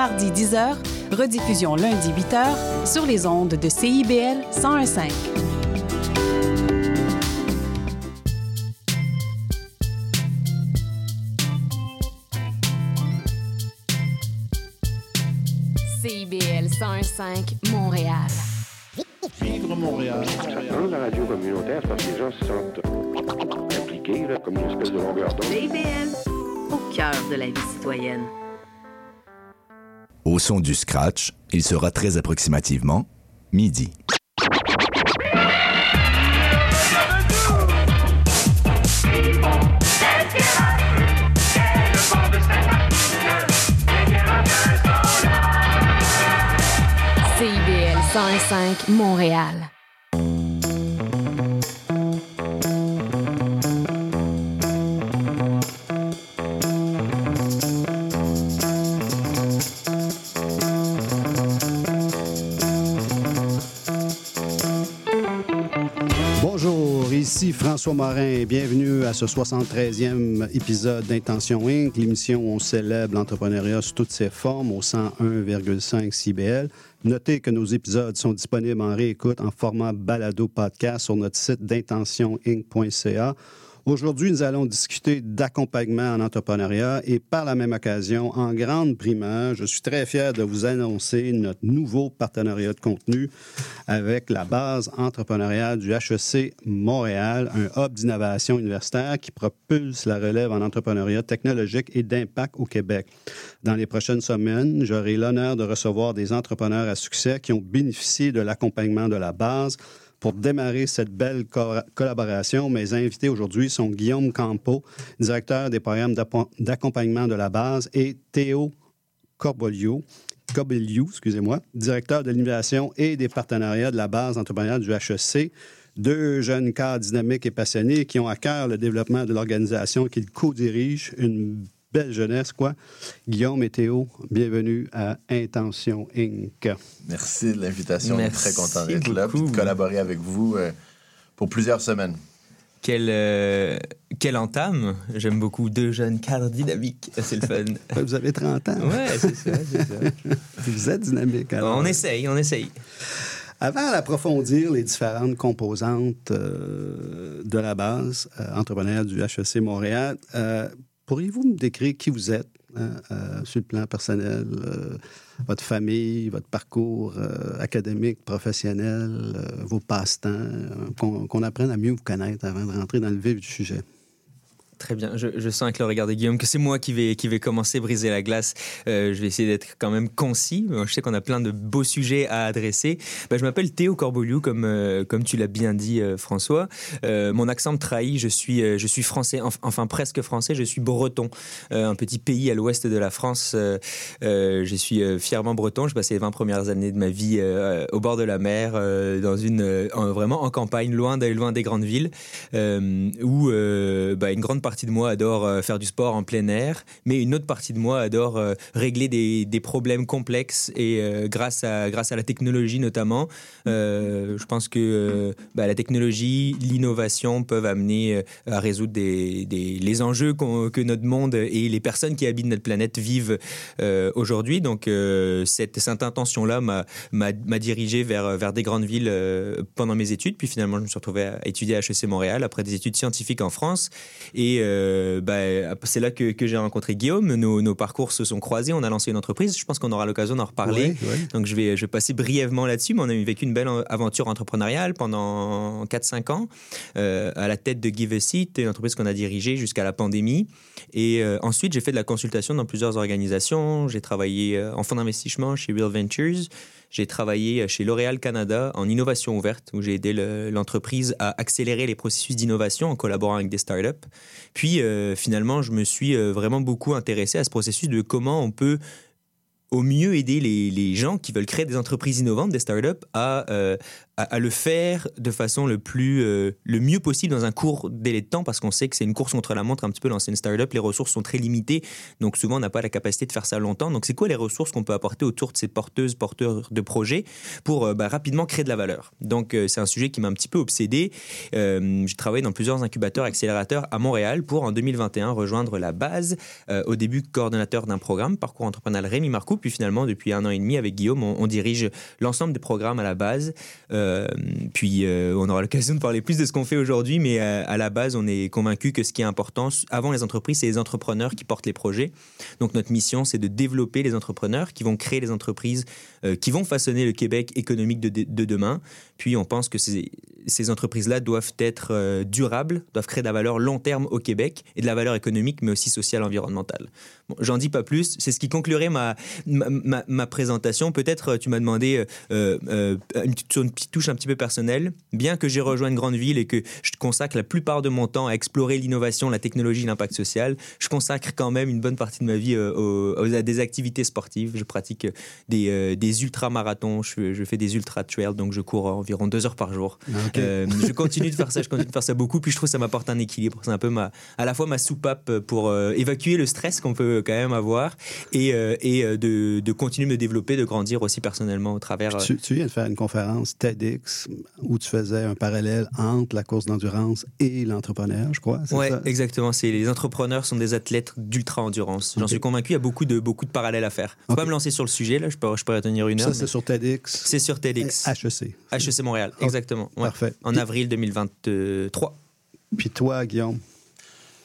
mardi 10h, rediffusion lundi 8h sur les ondes de CIBL 101.5. CIBL 101.5 Montréal. Vivre Montréal. Dans la radio communautaire, parce que les gens se sentent impliqués, là, comme une espèce de longueur d'onde. CIBL, au cœur de la vie citoyenne. Au son du scratch, il sera très approximativement midi. CIBL 101.5 Montréal. Ici François Morin. Bienvenue à ce 73e épisode d'Intention Inc., l'émission où on célèbre l'entrepreneuriat sous toutes ses formes au 101,5 CBL. Notez que nos épisodes sont disponibles en réécoute en format balado podcast sur notre site d'intentioninc.ca. Aujourd'hui, nous allons discuter d'accompagnement en entrepreneuriat et par la même occasion, en grande primeur, je suis très fier de vous annoncer notre nouveau partenariat de contenu avec la base entrepreneuriale du HEC Montréal, un hub d'innovation universitaire qui propulse la relève en entrepreneuriat technologique et d'impact au Québec. Dans les prochaines semaines, j'aurai l'honneur de recevoir des entrepreneurs à succès qui ont bénéficié de l'accompagnement de la base pour démarrer cette belle co- collaboration, mes invités aujourd'hui sont Guillaume Campo, directeur des programmes d'accompagnement de la base, et Théo Corbolio, excusez-moi, directeur de l'innovation et des partenariats de la base entrepreneuriale du HEC. Deux jeunes cadres dynamiques et passionnés qui ont à cœur le développement de l'organisation qu'ils co-dirigent, une belle jeunesse, quoi. Guillaume et Théo, bienvenue à Intention Inc. Merci de l'invitation. On est Merci très content d'être là et de collaborer avec vous euh, pour plusieurs semaines. Quelle, euh, quelle entame J'aime beaucoup deux jeunes cadres dynamiques. C'est le fun. Vous avez 30 ans. ouais, c'est ça, c'est ça. Vous êtes dynamique. alors. On essaye, on essaye. Avant d'approfondir les différentes composantes euh, de la base euh, entrepreneuriale du HEC Montréal, euh, pourriez-vous me décrire qui vous êtes hein, euh, sur le plan personnel, euh, votre famille, votre parcours euh, académique, professionnel, vos passe-temps, qu'on qu'on apprenne à mieux vous connaître avant de rentrer dans le vif du sujet? Très bien. Je, je sens avec le regard de Guillaume que c'est moi qui vais, qui vais commencer briser la glace. Euh, je vais essayer d'être quand même concis. Je sais qu'on a plein de beaux sujets à adresser. Ben, je m'appelle Théo Corboliou, comme, euh, comme tu l'as bien dit, euh, François. Mon accent me trahit. Je suis, je suis français, enf- enfin presque français. Je suis breton, un petit pays à l'ouest de la France. Je suis fièrement breton. J'ai passé les 20 premières années de ma vie au bord de la mer, dans une, en- vraiment en campagne, loin, loin des grandes villes, où bah, une grande partie de moi adore euh, faire du sport en plein air, mais une autre partie de moi adore euh, régler des, des problèmes complexes et euh, grâce, à, grâce à la technologie notamment, je pense que bah, la technologie, l'innovation peuvent amener à résoudre des, des- les enjeux que notre monde et les personnes qui habitent notre planète vivent aujourd'hui. Donc cette, cette intention-là m'a dirigé vers, vers des grandes villes pendant mes études. Puis finalement, je me suis retrouvé à étudier à HEC Montréal après des études scientifiques en France. Et euh, bah, c'est là que, que j'ai rencontré Guillaume. Nos, nos parcours se sont croisés. On a lancé une entreprise. Je pense qu'on aura l'occasion d'en reparler. Donc je vais, je vais passer brièvement là-dessus, mais on a vécu une belle aventure entrepreneuriale pendant 4-5 ans euh, à la tête de Give a Seat, une entreprise qu'on a dirigée jusqu'à la pandémie. Et euh, ensuite, j'ai fait de la consultation dans plusieurs organisations. J'ai travaillé euh, en fonds d'investissement chez Real Ventures. J'ai travaillé chez L'Oréal Canada en innovation ouverte, où j'ai aidé le- l'entreprise à accélérer les processus d'innovation en collaborant avec des startups. Puis euh, finalement, je me suis euh, vraiment beaucoup intéressé à ce processus de comment on peut au mieux aider les, les gens qui veulent créer des entreprises innovantes, des startups, à, euh, à, le faire de façon le plus euh, le mieux possible dans un court délai de temps parce qu'on sait que c'est une course contre la montre un petit peu dans une startup les ressources sont très limitées donc souvent on n'a pas la capacité de faire ça longtemps. Donc c'est quoi les ressources qu'on peut apporter autour de ces porteuses porteurs de projets pour euh, bah, rapidement créer de la valeur? Donc euh, c'est un sujet qui m'a un petit peu obsédé. J'ai travaillé dans plusieurs incubateurs accélérateurs à Montréal pour en 2021 rejoindre la base au début coordonnateur d'un programme parcours entrepreneurial Rémi Marcoux. Puis finalement depuis un an et demi avec Guillaume on, dirige l'ensemble des programmes à la base puis euh, on aura l'occasion de parler plus de ce qu'on fait aujourd'hui, mais euh, à la base, on est convaincu que ce qui est important avant les entreprises, c'est les entrepreneurs qui portent les projets. Donc notre mission, c'est de développer les entrepreneurs qui vont créer les entreprises qui vont façonner le Québec économique de, de demain. Puis on pense que ces, entreprises-là doivent être durables, doivent créer de la valeur long terme au Québec et de la valeur économique, mais aussi sociale, environnementale. J'en dis pas plus. C'est ce qui conclurait ma, ma, présentation. Peut-être tu m'as demandé euh, euh, une, sur une petite touche un petit peu personnelle. Bien que j'ai rejoint une grande ville et que je consacre la plupart de mon temps à explorer l'innovation, la technologie, l'impact social, je consacre quand même une bonne partie de ma vie euh, à des activités sportives. Je pratique des, des ultra-marathons, je, fais des ultra-trails, donc je cours environ deux heures par jour. Ah, je continue de faire ça, je continue de faire ça beaucoup, puis je trouve que ça m'apporte un équilibre. C'est un peu ma, à la fois ma soupape pour évacuer le stress qu'on peut quand même avoir et, et de, de, continuer de me développer, de grandir aussi personnellement au travers. Tu, tu viens de faire une conférence TEDx où tu faisais un parallèle entre la course d'endurance et l'entrepreneur, je crois. Oui, exactement. C'est les entrepreneurs sont des athlètes d'ultra-endurance. J'en suis convaincu, il y a beaucoup de, beaucoup de parallèles à faire. Je ne pas me lancer sur le sujet, là, je peux, je peux retenir une heure. Ça, c'est sur TEDx. C'est sur TEDx. HEC. HEC Montréal, exactement. Parfait. En avril 2023. Puis toi, Guillaume?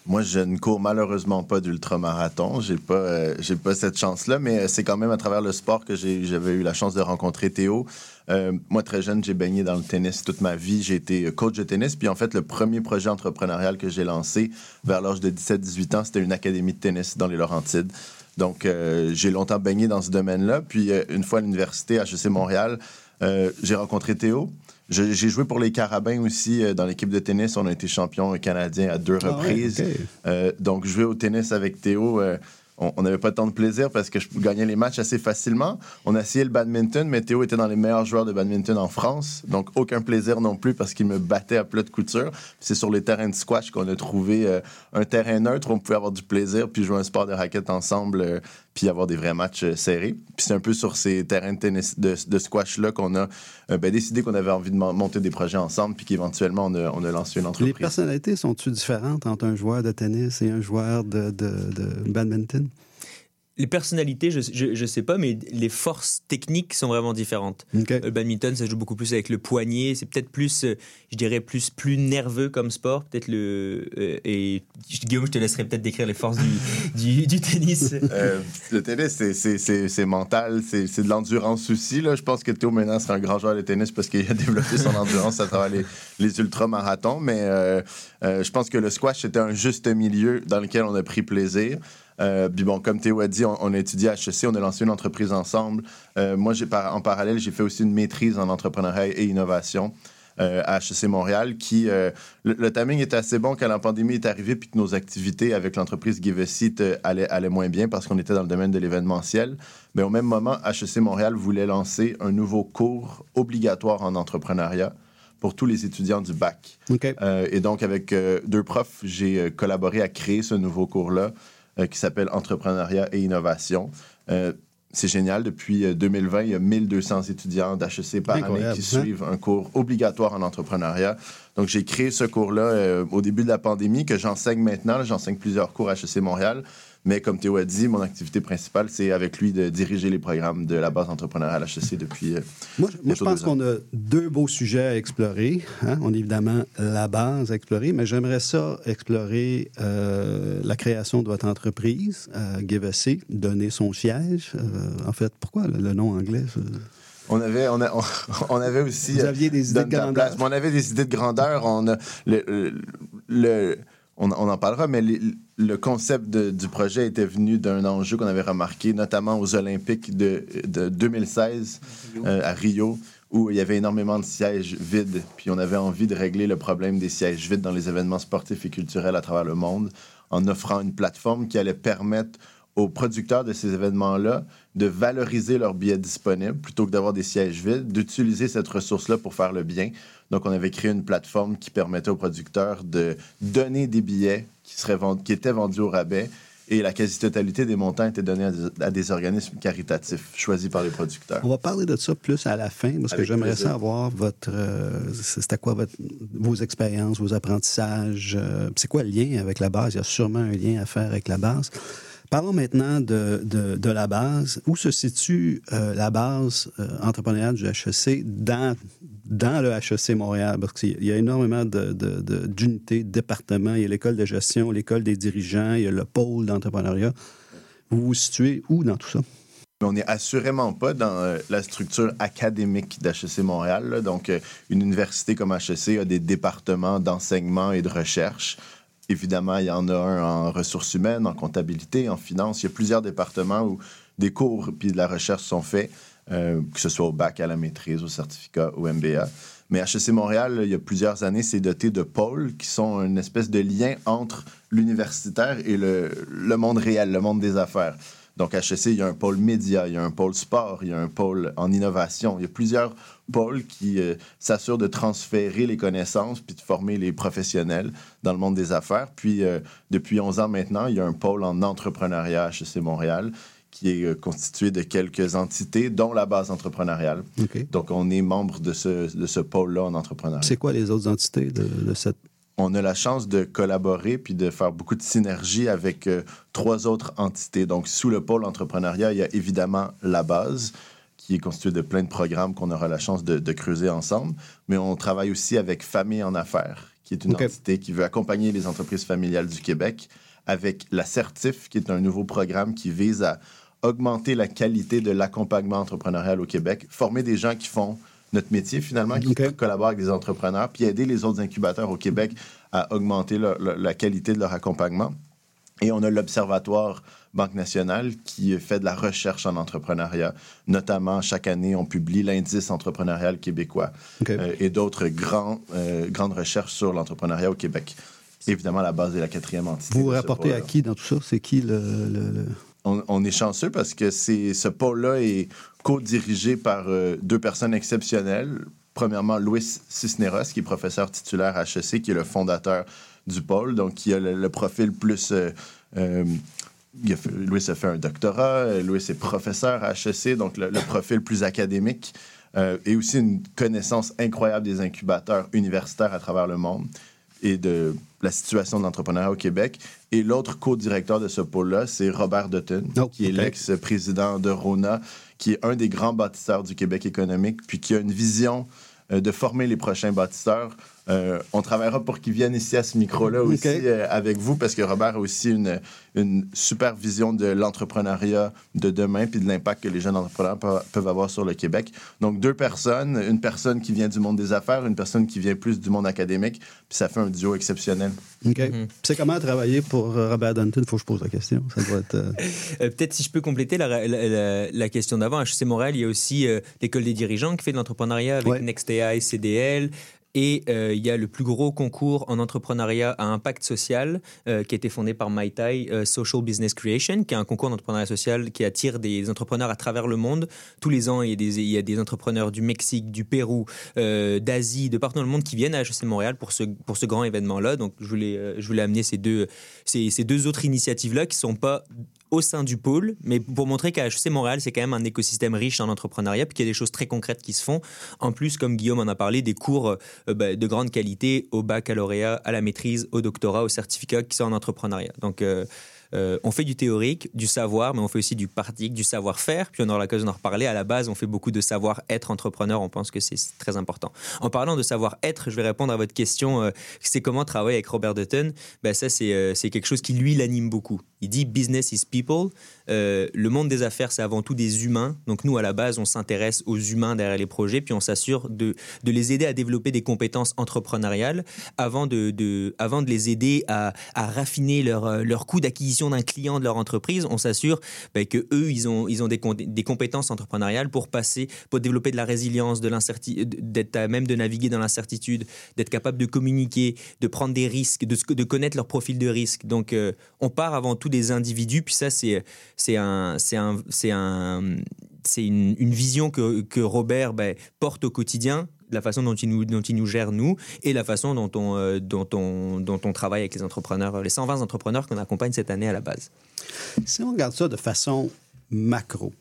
Moi, je ne cours malheureusement pas d'ultramarathon. J'ai pas, euh, j'ai pas cette chance-là, mais euh, c'est quand même à travers le sport que j'avais eu la chance de rencontrer Théo. Euh, moi, très jeune, j'ai baigné dans le tennis toute ma vie. J'ai été coach de tennis. Puis en fait, le premier projet entrepreneurial que j'ai lancé vers l'âge de 17-18 ans, c'était une académie de tennis dans les Laurentides. Donc, j'ai longtemps baigné dans ce domaine-là. Puis une fois à l'université HEC Montréal, j'ai rencontré Théo. J'ai joué pour les Carabins aussi euh, dans l'équipe de tennis. On a été champion canadien à deux ah reprises. Euh, donc, jouer au tennis avec Théo, euh, on n'avait pas tant de plaisir parce que je gagnais les matchs assez facilement. On a essayé le badminton, mais Théo était dans les meilleurs joueurs de badminton en France. Donc, aucun plaisir non plus parce qu'il me battait à plat de couture. C'est sur les terrains de squash qu'on a trouvé un terrain neutre où on pouvait avoir du plaisir puis jouer un sport de raquette ensemble puis avoir des vrais matchs euh, serrés. Puis c'est un peu sur ces terrains de, tennis, de, squash-là qu'on a euh, ben, décidé qu'on avait envie de monter des projets ensemble, puis qu'éventuellement, on a, on a, lancé une entreprise. Les personnalités sont-elles différentes entre un joueur de tennis et un joueur de badminton? Les personnalités, je, ne sais pas, mais les forces techniques sont vraiment différentes. Le badminton, ça joue beaucoup plus avec le poignet. C'est peut-être plus, euh, je dirais, plus, plus nerveux comme sport. Peut-être le. Euh, et Guillaume, je te laisserai peut-être décrire les forces du, du, tennis. Euh, le tennis, c'est mental, c'est de l'endurance aussi. Là. Je pense que Théo maintenant sera un grand joueur de tennis parce qu'il a développé son endurance à travers les, les ultramarathons. Mais je pense que le squash, c'était un juste milieu dans lequel on a pris plaisir. Euh, puis bon, comme Théo a dit, on, a étudié à HEC, on a lancé une entreprise ensemble. Euh, moi, en parallèle, j'ai fait aussi une maîtrise en entrepreneuriat et innovation. Euh, à HEC Montréal, qui le, timing était assez bon quand la pandémie est arrivée, puis que nos activités avec l'entreprise Give a Seat allaient, allaient, moins bien parce qu'on était dans le domaine de l'événementiel. Mais au même moment, HEC Montréal voulait lancer un nouveau cours obligatoire en entrepreneuriat pour tous les étudiants du bac. et donc, avec deux profs, j'ai collaboré à créer ce nouveau cours-là euh, qui s'appelle Entrepreneuriat et Innovation. Euh, c'est génial. Depuis 2020, euh, il y a 1200 étudiants d'HEC par année qui hein? suivent un cours obligatoire en entrepreneuriat. Donc, j'ai créé ce cours-là au début de la pandémie que j'enseigne maintenant. J'enseigne plusieurs cours à HEC Montréal. Mais comme Théo a dit, mon activité principale, c'est avec lui de diriger les programmes de la base entrepreneuriale HEC depuis. Euh, moi, je pense qu'on a deux beaux sujets à explorer. Hein. On a évidemment la base à explorer, mais j'aimerais ça explorer euh, la création de votre entreprise, euh, GiveAC, donner son siège. Euh, en fait, pourquoi le, nom anglais? On avait, on, on, avait aussi. Vous aviez des idées de grandeur. On avait des idées de grandeur. On a le, le on, en parlera, mais le concept du projet était venu d'un enjeu qu'on avait remarqué, notamment aux Olympiques de, 2016 euh, à Rio, où il y avait énormément de sièges vides. Puis on avait envie de régler le problème des sièges vides dans les événements sportifs et culturels à travers le monde en offrant une plateforme qui allait permettre aux producteurs de ces événements-là de valoriser leurs billets disponibles plutôt que d'avoir des sièges vides, d'utiliser cette ressource-là pour faire le bien. Donc, on avait créé une plateforme qui permettait aux producteurs de donner des billets qui, seraient vend- qui étaient vendus au rabais et la quasi-totalité des montants étaient donnés à des, à des organismes caritatifs choisis par les producteurs. On va parler de ça plus à la fin, parce que j'aimerais savoir votre, euh, c'était quoi votre, vos expériences, vos apprentissages. euh, c'est quoi le lien avec la base? Il y a sûrement un lien à faire avec la base. Parlons maintenant de, de, la base. Où se situe euh, la base euh, entrepreneuriale du HEC dans, dans le HEC Montréal? Parce qu'il y a énormément d'unités, de, départements. Il y a l'école de gestion, l'école des dirigeants, il y a le pôle d'entrepreneuriat. Vous vous situez où dans tout ça? On n'est assurément pas dans euh, la structure académique d'HEC Montréal. Donc, une université comme HEC a des départements d'enseignement et de recherche. Évidemment, il y en a un en ressources humaines, en comptabilité, en finance. Il y a plusieurs départements où des cours puis de la recherche sont faits, euh, que ce soit au bac, à la maîtrise, au certificat, au MBA. Mais HEC Montréal, il y a plusieurs années, c'est doté de pôles qui sont une espèce de lien entre l'universitaire et le monde réel, le monde des affaires. Donc, HEC, il y a un pôle média, il y a un pôle sport, il y a un pôle en innovation. Il y a plusieurs pôles qui euh, s'assurent de transférer les connaissances puis de former les professionnels dans le monde des affaires. Puis, euh, depuis 11 ans maintenant, il y a un pôle en entrepreneuriat à HEC Montréal qui est euh, constitué de quelques entités, dont la base entrepreneuriale. Donc, on est membre de ce, de ce pôle-là en entrepreneuriat. C'est quoi les autres entités de, de cette on a la chance de collaborer puis de faire beaucoup de synergie avec euh, trois autres entités. Donc, sous le pôle entrepreneuriat, il y a évidemment la base, qui est constituée de plein de programmes qu'on aura la chance de, de creuser ensemble. Mais on travaille aussi avec Famille en affaires, qui est une entité qui veut accompagner les entreprises familiales du Québec, avec la Certif, qui est un nouveau programme qui vise à augmenter la qualité de l'accompagnement entrepreneurial au Québec, former des gens qui font notre métier finalement, qui OK. collaborent avec des entrepreneurs, puis aider les autres incubateurs au Québec à augmenter leur- leur- la qualité de leur accompagnement. Et on a l'Observatoire Banque nationale qui fait de la recherche en entrepreneuriat. Notamment, chaque année, on publie l'indice entrepreneurial québécois euh, et d'autres grands, euh, grandes recherches sur l'entrepreneuriat au Québec. Évidemment, la base est la quatrième entité. Vous rapportez à qui dans tout ça? C'est qui le... le- le- On, on est chanceux parce que c'est, ce pôle-là est co-dirigé par euh, deux personnes exceptionnelles. Premièrement, Louis Cisneros, qui est professeur titulaire à HEC, qui est le fondateur du pôle, donc qui a le, profil plus... euh, euh, a fait- Louis a fait un doctorat, Louis est professeur à HEC, donc le, le profil plus académique, euh, et aussi une connaissance incroyable des incubateurs universitaires à travers le monde et de la situation de l'entrepreneuriat au Québec. Et l'autre co-directeur de ce pôle-là, c'est Robert Dutton, Oh, qui est l'ex-président de Rona, qui est un des grands bâtisseurs du Québec économique, puis qui a une vision euh, de former les prochains bâtisseurs. Euh, on travaillera pour qu'ils viennent ici à ce micro-là aussi euh, avec vous, parce que Robert a aussi une, une super vision de l'entrepreneuriat de demain, puis de l'impact que les jeunes entrepreneurs pe- peuvent avoir sur le Québec. Donc, deux personnes, une personne qui vient du monde des affaires, une personne qui vient plus du monde académique, puis ça fait un duo exceptionnel. OK. C'est comment travailler pour euh, Robert Dunton? Il faut que je pose la question. Ça doit être... euh, Euh, Peut-être si je peux compléter la, la- la- la question d'avant. À HEC Montréal, il y a aussi euh, l'école des dirigeants qui fait de l'entrepreneuriat avec Ouais. NextAI, CDL. Et euh, il y a le plus gros concours en entrepreneuriat à impact social euh, qui a été fondé par Maitai, euh, Social Business Creation, qui est un concours d'entrepreneuriat social qui attire des entrepreneurs à travers le monde. Tous les ans, il y a des, entrepreneurs du Mexique, du Pérou, euh, d'Asie, de partout dans le monde qui viennent à HEC Montréal pour ce, pour ce grand événement-là. Donc, je voulais, je voulais amener ces deux, ces, deux autres initiatives-là qui sont pas au sein du pôle, mais pour montrer qu'à HEC Montréal, c'est quand même un écosystème riche en entrepreneuriat, puis qu'il y a des choses très concrètes qui se font. En plus, comme Guillaume en a parlé, des cours euh, bah, de grande qualité au baccalauréat, à la maîtrise, au doctorat, au certificat qui sont en entrepreneuriat. Donc, euh, euh, on fait du théorique, du savoir, mais on fait aussi du pratique, du savoir-faire. Puis on aura l'occasion d'en reparler. À la base, on fait beaucoup de savoir-être entrepreneur. On pense que c'est très important. En parlant de savoir-être, je vais répondre à votre question. euh, c'est comment travailler avec Robert Dutton ben, Ça, euh, c'est quelque chose qui, lui, l'anime beaucoup. Il dit business is people. Euh, le monde des affaires, c'est avant tout des humains. Donc nous, à la base, on s'intéresse aux humains derrière les projets, puis on s'assure de, les aider à développer des compétences entrepreneuriales avant de, les aider à, raffiner leur, euh, leur coût d'acquisition d'un client de leur entreprise, on s'assure ben, que eux, ils ont, des, compétences entrepreneuriales pour passer, pour développer de la résilience, d'être à même de naviguer dans l'incertitude, d'être capable de communiquer, de prendre des risques, de, connaître leur profil de risque. Donc, euh, on part avant tout des individus, puis ça, c'est c'est un, c'est un, c'est un, c'est une, vision que, que Robert ben, porte au quotidien, la façon dont il nous, dont il nous gère nous, et la façon dont on, euh, dont on, dont on travaille avec les entrepreneurs, les 120 entrepreneurs qu'on accompagne cette année à la base. Si on regarde ça de façon macro?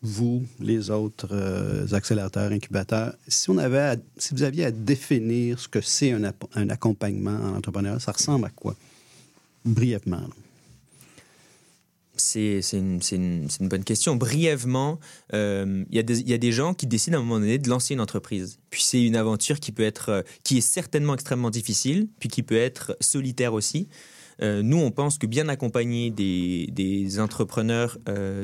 Vous, les autres euh, accélérateurs, incubateurs, si, on avait si vous aviez à définir ce que c'est un, un accompagnement en entrepreneuriat, ça ressemble à quoi? Brièvement. là. C'est une, bonne question. Brièvement, euh, il y, a des- gens qui décident à un moment donné de lancer une entreprise. Puis c'est une aventure qui peut être, euh, qui est certainement extrêmement difficile, puis qui peut être solitaire aussi. Euh, nous, on pense que bien accompagner des, entrepreneurs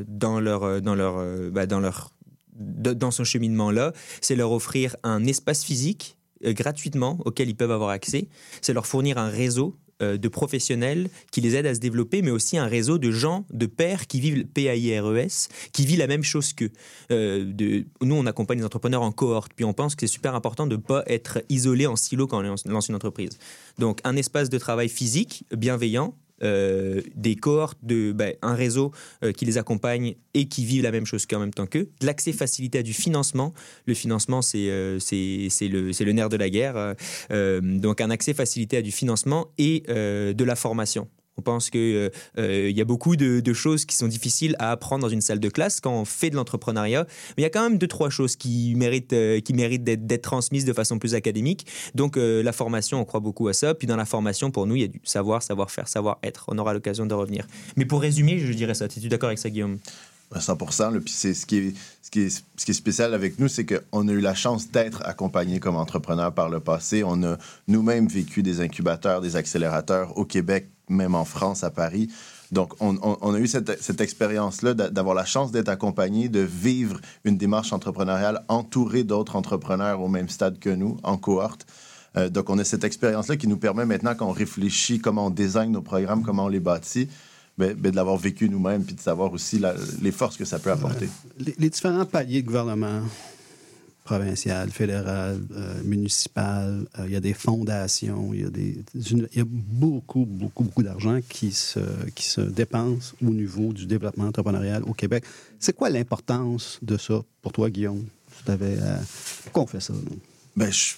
dans leur, dans leur, bah, dans leur, dans ce cheminement-là, c'est leur offrir un espace physique gratuitement auquel ils peuvent avoir accès. C'est leur fournir un réseau de professionnels qui les aident à se développer, mais aussi un réseau de gens, de pairs qui vivent PAIRES, qui vivent la même chose qu'eux. Euh, nous, on accompagne les entrepreneurs en cohorte, puis on pense que c'est super important de ne pas être isolé en silo quand on lance une entreprise. Donc, un espace de travail physique bienveillant, euh, des cohortes, ben, un réseau euh, qui les accompagne et qui vivent la même chose qu'en même temps qu'eux, de l'accès facilité à du financement. Le financement, c'est euh, le, nerf de la guerre. donc, un accès facilité à du financement et de la formation. On pense qu'il y a beaucoup de, choses qui sont difficiles à apprendre dans une salle de classe quand on fait de l'entrepreneuriat. Mais il y a quand même deux, trois choses qui méritent, euh, méritent d'être transmises de façon plus académique. Donc, euh, la formation, on croit beaucoup à ça. Puis, dans la formation, pour nous, il y a du savoir, savoir-faire, savoir-être. On aura l'occasion de revenir. Mais pour résumer, je dirais ça. Es-tu d'accord avec ça, Guillaume? À 100 là, Puis c'est ce qui est, ce, qui est, ce qui est spécial avec nous, c'est qu'on a eu la chance d'être accompagnés comme entrepreneurs par le passé. On a nous-mêmes vécu des incubateurs, des accélérateurs au Québec, même en France, à Paris. Donc, on, a eu cette, expérience-là d'a- d'avoir la chance d'être accompagné, de vivre une démarche entrepreneuriale entouré d'autres entrepreneurs au même stade que nous, en cohorte. Euh, donc, on a cette expérience-là qui nous permet maintenant, quand on réfléchit comment on design nos programmes, comment on les bâtit, ben, ben, de l'avoir vécu nous-mêmes, puis de savoir aussi les forces que ça peut apporter. Les, les différents paliers de gouvernement, provincial, fédéral, euh, municipal, euh, il y a des fondations, il y a, des, il y a beaucoup, beaucoup, beaucoup d'argent qui se, qui se dépense au niveau du développement entrepreneurial au Québec. C'est quoi l'importance de ça pour toi, Guillaume? Tu t'avais, euh, pourquoi on fait ça? Ben, je-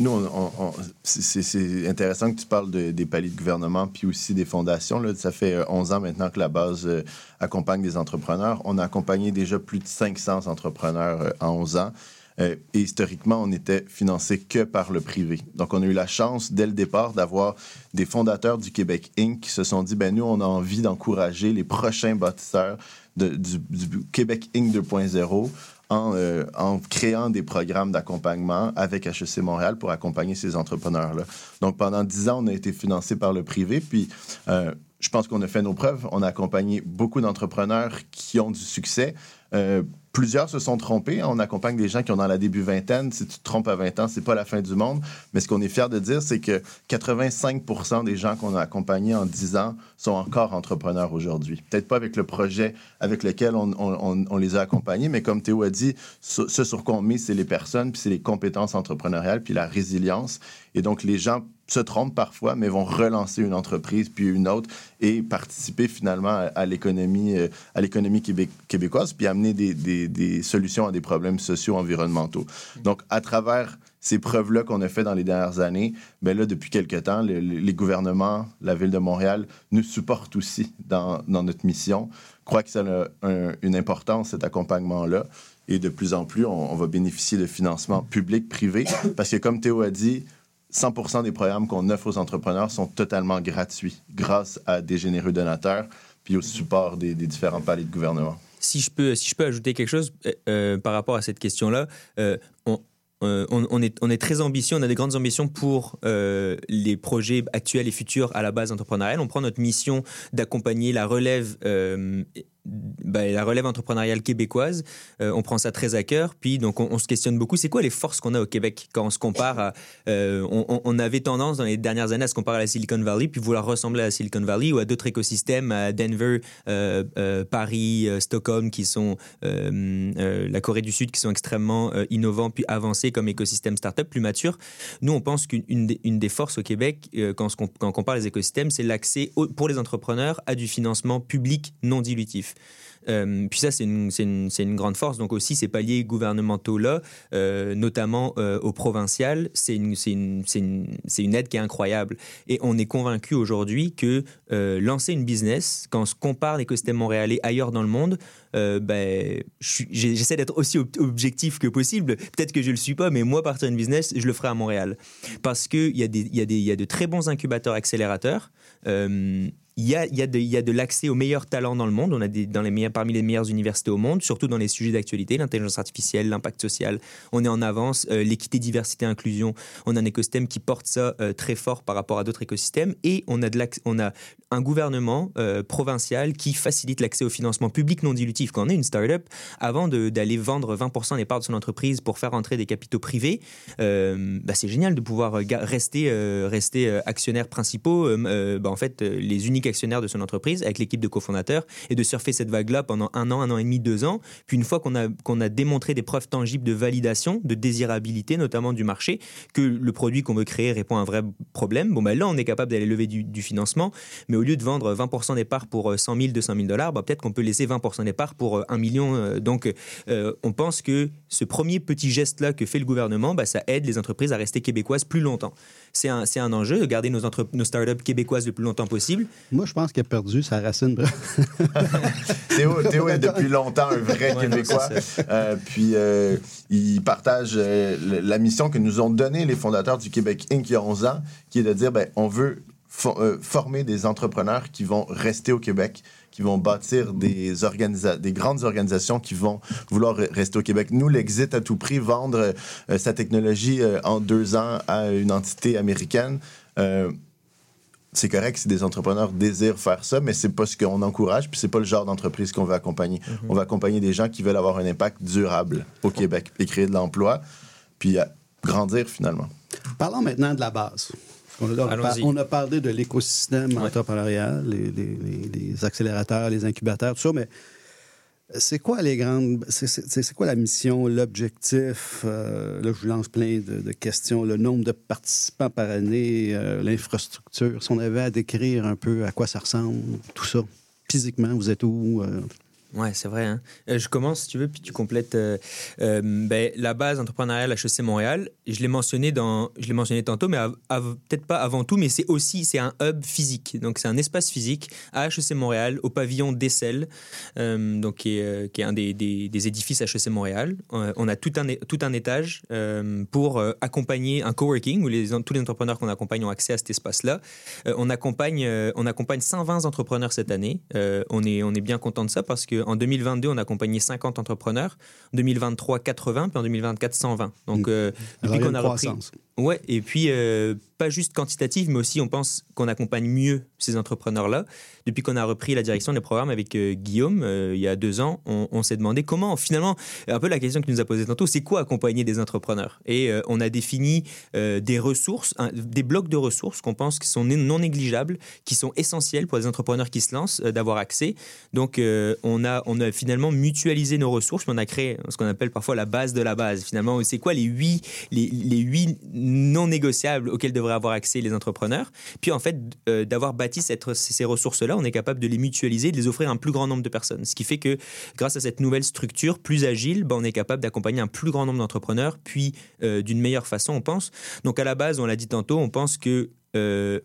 nous, on- c'est- intéressant que tu parles de- des paliers de gouvernement puis aussi des fondations. Là. Ça fait euh, 11 ans maintenant que la base euh, accompagne des entrepreneurs. On a accompagné déjà plus de 500 entrepreneurs euh, en 11 ans. Euh, et historiquement, on n'était financé que par le privé. Donc, on a eu la chance, dès le départ, d'avoir des fondateurs du Québec Inc. qui se sont dit, ben nous, on a envie d'encourager les prochains bâtisseurs du, Québec Inc. 2.0 en, euh, en créant des programmes d'accompagnement avec HEC Montréal pour accompagner ces entrepreneurs-là. Donc, pendant dix ans, on a été financé par le privé. Puis, euh, je pense qu'on a fait nos preuves. On a accompagné beaucoup d'entrepreneurs qui ont du succès. Plusieurs se sont trompés. On accompagne des gens qui ont dans la début vingtaine. Si tu te trompes à 20 ans, c'est pas la fin du monde. Mais ce qu'on est fier de dire, c'est que 85% des gens qu'on a accompagnés en 10 ans sont encore entrepreneurs aujourd'hui. Peut-être pas avec le projet avec lequel on les a accompagnés, mais comme Théo a dit, ce, ce sur quoi on met, c'est les personnes, puis c'est les compétences entrepreneuriales, puis la résilience. Et donc, les gens se trompent parfois, mais vont relancer une entreprise, puis une autre, et participer finalement à, l'économie euh, à l'économie québé- québécoise, puis amener des, solutions à des problèmes sociaux, environnementaux. Donc, à travers ces preuves-là qu'on a fait dans les dernières années, ben là, depuis quelque temps, le- le- les gouvernements, la Ville de Montréal nous supportent aussi dans, notre mission. Je crois que ça a un- une importance, cet accompagnement-là. Et de plus en plus, on, va bénéficier de financement public, privé, parce que comme Théo a dit, 100 des programmes qu'on offre aux entrepreneurs sont totalement gratuits grâce à des généreux donateurs puis au support des, différents paliers de gouvernement. si je peux, si je peux ajouter quelque chose euh, euh, par rapport à cette question-là, euh, on, est, on est très ambitieux, on a des grandes ambitions pour les projets actuels et futurs à la base entrepreneuriale. On prend notre mission d'accompagner la relève bah, la relève entrepreneuriale québécoise, euh, on prend ça très à cœur. Puis donc on, se questionne beaucoup, c'est quoi les forces qu'on a au Québec quand on se compare à, euh, on, avait tendance dans les dernières années à se comparer à la Silicon Valley, puis vouloir ressembler à la Silicon Valley ou à d'autres écosystèmes, à Denver, euh, Paris, Stockholm, qui sont la Corée du Sud, qui sont extrêmement innovants puis avancés comme écosystème startup, plus mature. Nous, on pense qu'une une des, forces au Québec, quand, on quand on compare les écosystèmes, c'est l'accès pour les entrepreneurs à du financement public non dilutif. Euh, puis ça, c'est une, une- une grande force. Donc aussi, ces paliers gouvernementaux-là, euh, notamment euh, au provincial, c'est une, une- une- une aide qui est incroyable. Et on est convaincu aujourd'hui que euh, lancer une business, quand on se compare l'écosystème montréalais ailleurs dans le monde, ben, j'essaie d'être aussi ob- objectif que possible. Peut-être que je ne le suis pas, mais moi, partir d'une business, je le ferai à Montréal. Parce qu'il y, y a de très bons incubateurs accélérateurs. Il y a, de, l'accès aux meilleurs talents dans le monde. On a dans les parmi les meilleures universités au monde, surtout dans les sujets d'actualité, l'intelligence artificielle, l'impact social. On est en avance. Euh, L'équité, diversité, inclusion. On a un écosystème qui porte ça euh, très fort par rapport à d'autres écosystèmes. Et on a, de on a un gouvernement euh, provincial qui facilite l'accès au financement public non dilutif. Quand on est une start-up, avant d'aller vendre 20% des parts de son entreprise pour faire entrer des capitaux privés, bah, c'est génial de pouvoir rester, actionnaires principaux, bah, en fait, les uniques actionnaires de son entreprise avec l'équipe de cofondateurs et de surfer cette vague-là pendant un an, un an et demi, deux ans. Puis une fois qu'on a, qu'on a démontré des preuves tangibles de validation, de désirabilité, notamment du marché, que le produit qu'on veut créer répond à un vrai problème, bon, bah, là, on est capable d'aller lever du, financement, mais au lieu de vendre 20% des parts pour euh, 100 000, 200 000 dollars, bah, peut-être qu'on peut laisser 20% des parts pour euh, 1 million. euh, donc, euh, on pense que ce premier petit geste-là que fait le gouvernement, bah, ça aide les entreprises à rester québécoises plus longtemps. C'est un, c'est un enjeu de garder nos, entre- nos startups québécoises le plus longtemps possible. Moi, je pense qu'il a perdu sa racine. Théo, Théo est depuis longtemps un vrai Ouais, Québécois. Euh, puis euh, il partage euh, la mission que nous ont donnée les fondateurs du Québec Inc. il y a 11 ans, qui est de dire ben, on veut fo- euh, former des entrepreneurs qui vont rester au Québec, qui vont bâtir des, organisa- des grandes organisations qui vont vouloir re- rester au Québec. Nous, l'exit à tout prix, vendre euh, sa technologie euh, en deux ans à une entité américaine. euh, c'est correct si des entrepreneurs désirent faire ça, mais c'est pas ce qu'on encourage, puis c'est pas le genre d'entreprise qu'on veut accompagner. On va accompagner des gens qui veulent avoir un impact durable au Québec et créer de l'emploi, puis euh, grandir finalement. Parlons maintenant de la base. On a, on a par- Allons-y. on a parlé de l'écosystème Ouais. entrepreneurial, les, les- les- les accélérateurs, les incubateurs, tout ça, mais c'est quoi la mission, l'objectif? Euh, là, je vous lance plein de, de questions. Le nombre de participants par année, euh, l'infrastructure. Si on avait à décrire un peu à quoi ça ressemble, tout ça. Physiquement, vous êtes où? euh, Ouais, c'est vrai. hein. Euh, je commence, si tu veux, puis tu complètes. euh, euh, ben, la base entrepreneuriale HEC Montréal, je l'ai mentionné dans, je mentionné tantôt, mais peut-être pas avant tout, mais c'est aussi c'est un hub physique. Donc c'est un espace physique à HEC Montréal, au pavillon d'Essel, donc qui est, un des, des- des édifices HEC Montréal. On a tout un, tout un étage pour accompagner un coworking où les, tous les entrepreneurs qu'on accompagne ont accès à cet espace-là. On accompagne, on accompagne 120 entrepreneurs cette année. On est, on est bien content de ça parce qu'en 2022, on a accompagné 50 entrepreneurs. En 2023, 80, puis en 2024, 120. Donc, euh, alors, depuis qu'on a repris. croissance. Ouais, et puis euh, pas juste quantitative, mais aussi on pense qu'on accompagne mieux ces entrepreneurs-là. Depuis qu'on a repris la direction des programmes avec euh, Guillaume euh, il y a deux ans, on, s'est demandé comment finalement, un peu la question que tu nous as posée tantôt, c'est quoi accompagner des entrepreneurs? Et on a défini des ressources, des blocs de ressources qu'on pense qui sont non négligeables, qui sont essentiels pour les entrepreneurs qui se lancent d'avoir accès. Donc on, a, a finalement mutualisé nos ressources, mais on a créé ce qu'on appelle parfois la base de la base. Finalement, c'est quoi les huit, les huit non négociables auxquels devraient avoir accès les entrepreneurs. Puis en fait, euh, d'avoir bâti cette- ces ressources-là, on est capable de les mutualiser, de les offrir à un plus grand nombre de personnes. Ce qui fait que grâce à cette nouvelle structure plus agile, ben, on est capable d'accompagner un plus grand nombre d'entrepreneurs, puis euh, d'une meilleure façon, on pense. Donc à la base, on l'a dit tantôt, on pense que euh,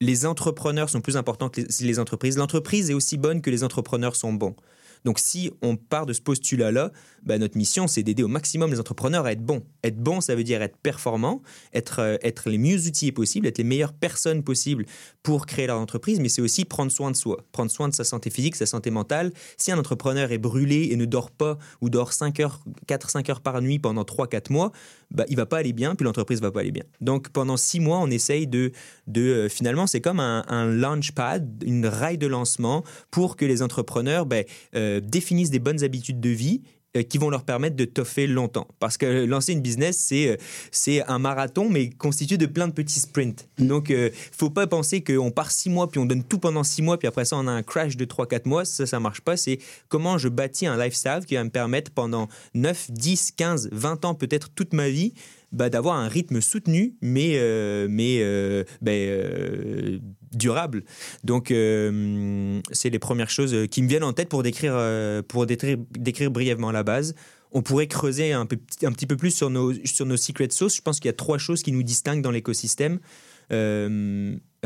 les entrepreneurs sont plus importants que les, les entreprises. L'entreprise est aussi bonne que les entrepreneurs sont bons. Donc, si on part de ce postulat-là, ben, notre mission, c'est d'aider au maximum les entrepreneurs à être bons. Être bon, ça veut dire être performant, être, euh, être les mieux outillés possibles, être les meilleures personnes possibles pour créer leur entreprise, mais c'est aussi prendre soin de soi, prendre soin de sa santé physique, sa santé mentale. Si un entrepreneur est brûlé et ne dort pas ou dort 5 heures, 4-5 heures par nuit pendant 3-4 mois, bah, il va pas aller bien, puis l'entreprise va pas aller bien. Donc pendant six mois, on essaye de, de euh, finalement, c'est comme un, un launchpad, une raille de lancement pour que les entrepreneurs ben, euh, définissent des bonnes habitudes de vie qui vont leur permettre de toffer longtemps. Parce que lancer une business, c'est, euh, c'est un marathon, mais constitué de plein de petits sprints. Donc, il faut pas penser qu'on part six mois, puis on donne tout pendant six mois, puis après ça, on a un crash de 3-4 mois. Ça, ça marche pas. C'est comment je bâtis un lifestyle qui va me permettre pendant 9, 10, 15, 20 ans, peut-être toute ma vie, bah, d'avoir un rythme soutenu, mais, euh, mais euh, ben, euh, durable. Donc, c'est les premières choses qui me viennent en tête pour décrire, pour décrire, brièvement la base. On pourrait creuser un petit peu plus sur nos, sur nos secret sauces. Je pense qu'il y a trois choses qui nous distinguent dans l'écosystème.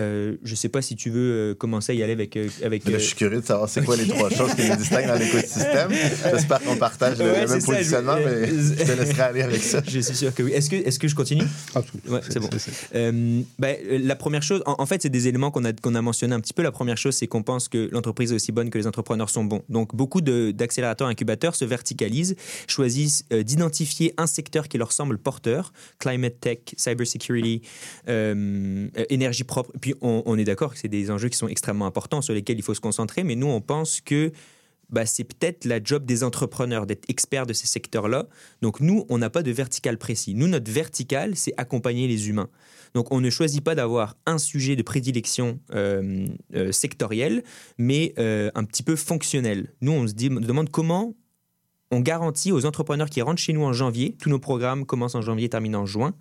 Euh, je sais pas si tu veux euh, commencer à y aller avec. euh, avec Là, je suis curieux de savoir c'est quoi les trois choses qui nous distinguent dans l'écosystème. J'espère qu'on partage le- Ouais, le c'est même ça, je- positionnement, mais je te laisserai aller avec ça. je suis sûr que oui. Est-ce que, est que je continue? Absolument. Ouais, c'est bon. Euh, ben, la première chose, en, en fait, c'est des éléments qu'on a, qu'on a mentionnés un petit peu. La première chose, c'est qu'on pense que l'entreprise est aussi bonne que les entrepreneurs sont bons. Donc, beaucoup d'accélérateurs incubateurs se verticalisent, choisissent euh, d'identifier un secteur qui leur semble porteur, climate tech, cybersecurity, euh, euh, énergie propre. Puis, on, est d'accord que c'est des enjeux qui sont extrêmement importants sur lesquels il faut se concentrer, mais nous, on pense que bah, c'est peut-être la job des entrepreneurs d'être experts de ces secteurs-là. Donc nous, on n'a pas de vertical précis. Nous, notre vertical, c'est accompagner les humains. Donc on ne choisit pas d'avoir un sujet de prédilection euh, euh, sectoriel, mais euh, un petit peu fonctionnel. Nous, on se demande comment on garantit aux entrepreneurs qui rentrent chez nous en janvier, tous nos programmes commencent en janvier, terminent en juin,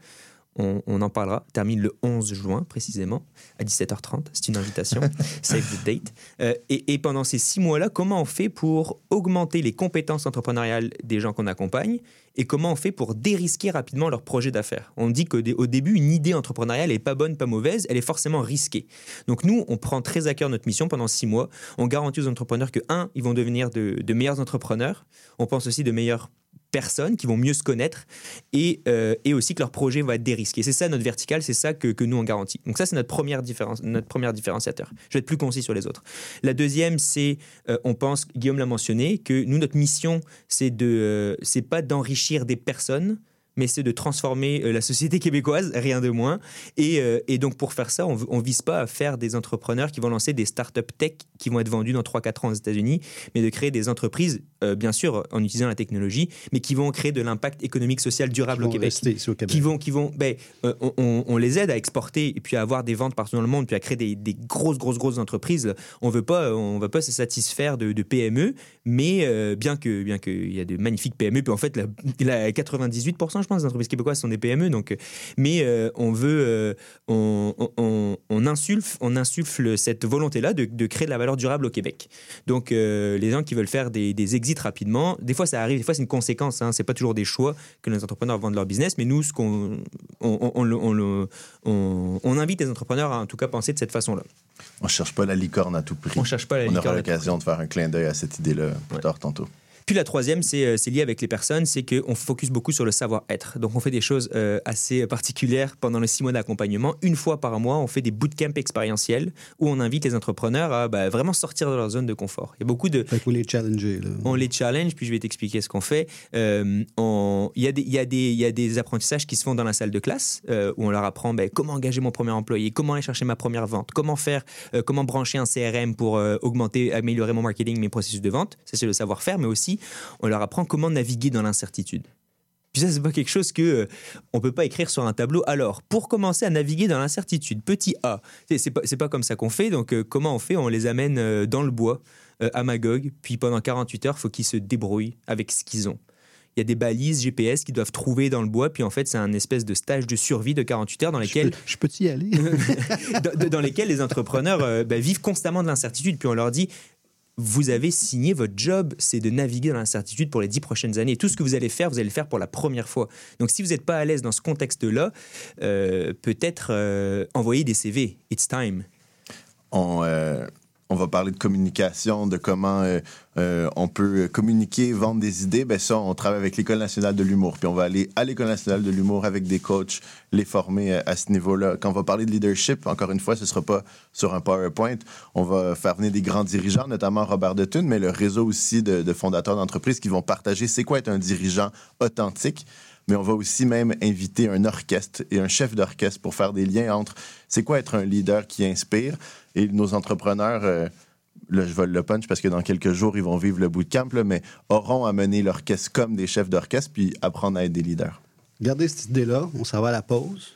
on, on en parlera, termine le 11 juin précisément, à 17h30, c'est une invitation, save the date. Euh, et, et pendant ces six mois-là, comment on fait pour augmenter les compétences entrepreneuriales des gens qu'on accompagne et comment on fait pour dérisquer rapidement leur projet d'affaires? On dit qu'au dé- au début, une idée entrepreneuriale n'est pas bonne, pas mauvaise, elle est forcément risquée. Donc nous, on prend très à cœur notre mission pendant six mois. On garantit aux entrepreneurs que, un, ils vont devenir de, de meilleurs entrepreneurs. On pense aussi de meilleures personnes qui vont mieux se connaître et, euh, et aussi que leur projet va être dérisqué. C'est ça notre vertical, c'est ça que, que nous on garantit. Donc ça c'est notre première différence, notre première différenciateur. Je vais être plus concis sur les autres. La deuxième c'est, euh, on pense, Guillaume l'a mentionné, que nous notre mission c'est de, euh, c'est pas d'enrichir des personnes, mais c'est de transformer euh, la société québécoise, rien de moins. Et, euh, et donc pour faire ça, on ne vise pas à faire des entrepreneurs qui vont lancer des startups tech qui vont être vendus dans 3-4 ans aux États-Unis, mais de créer des entreprises, euh, bien sûr, en utilisant la technologie, mais qui vont créer de l'impact économique, social, durable au Québec au qui vont, qui vont, ben, on, on- on les aide à exporter et puis à avoir des ventes partout dans le monde, puis à créer des, des grosses, grosses, grosses entreprises. On veut pas, on va pas se satisfaire de, de PME, mais euh, bien que, bien qu'il y a de magnifiques PME, puis en fait, la, la 98%, je pense, des entreprises québécoises sont des PME, donc, euh, mais euh, on veut, euh, on, on- on, insuffle, on insuffle cette volonté-là de, de créer de la valeur durable au Québec. Donc, euh, les gens qui veulent faire des, des exits rapidement, des fois ça arrive, des fois c'est une conséquence. Hein, c'est pas toujours des choix que les entrepreneurs vendent leur business, mais nous, ce qu'on, on, on- invite les entrepreneurs à en tout cas penser de cette façon-là. On cherche pas la licorne à tout prix. On cherche pas la On licorne aura l'occasion de faire un clin d'œil à cette idée-là plus Ouais. tard tantôt. Puis la troisième, c'est euh, c'est lié avec les personnes, c'est qu'on focus beaucoup sur le savoir-être. Donc on fait des choses euh, assez particulières pendant les six mois d'accompagnement. Une fois par mois, on fait des bootcamps expérientiels où on invite les entrepreneurs à bah, vraiment sortir de leur zone de confort. Il y a beaucoup de, Fait les on les challenge, puis je vais t'expliquer ce qu'on fait. Euh, on- Il y, a des- il y, a des- il y a des apprentissages qui se font dans la salle de classe euh, où on leur apprend ben, comment engager mon premier employé, comment aller chercher ma première vente, comment faire, comment brancher un CRM pour augmenter, améliorer mon marketing, mes processus de vente. Ça, c'est le savoir-faire, mais aussi on leur apprend comment naviguer dans l'incertitude. Puis ça, c'est pas quelque chose que euh, on peut pas écrire sur un tableau. Alors, pour commencer à naviguer dans l'incertitude, petit A, c'est pas, pas comme ça qu'on fait. Donc, euh, comment on fait? On les amène euh, dans le bois, à Magog, puis pendant 48 heures, il faut qu'ils se débrouillent avec ce qu'ils ont. Il y a des balises GPS qu'ils doivent trouver dans le bois, puis en fait, c'est un espèce de stage de survie de 48 heures dans Je peux, je peux y aller? dans, dans lesquels les entrepreneurs bah, vivent constamment de l'incertitude. Puis on leur dit, vous avez signé votre job, c'est de naviguer dans l'incertitude pour les dix prochaines années. Tout ce que vous allez faire, vous allez le faire pour la première fois. Donc si vous n'êtes pas à l'aise dans ce contexte-là, euh, peut-être euh, envoyer des CV. It's time. Euh, on va parler de communication, de comment euh, euh, on peut communiquer, vendre des idées. Ben ça, on travaille avec l'École nationale de l'humour. Puis on va aller à l'École nationale de l'humour avec des coachs, les former à, ce niveau-là. Quand on va parler de leadership, encore une fois, ce ne sera pas sur un PowerPoint. On va faire venir des grands dirigeants, notamment Robert de Thune, mais le réseau aussi de, de fondateurs d'entreprises qui vont partager c'est quoi être un dirigeant authentique mais on va aussi même inviter un orchestre et un chef d'orchestre pour faire des liens entre c'est quoi être un leader qui inspire et nos entrepreneurs. Euh, là, je vole le punch parce que dans quelques jours, ils vont vivre le bootcamp, là, mais auront à mener l'orchestre comme des chefs d'orchestre puis apprendre à être des leaders. Gardez cette idée-là. On s'en va à la pause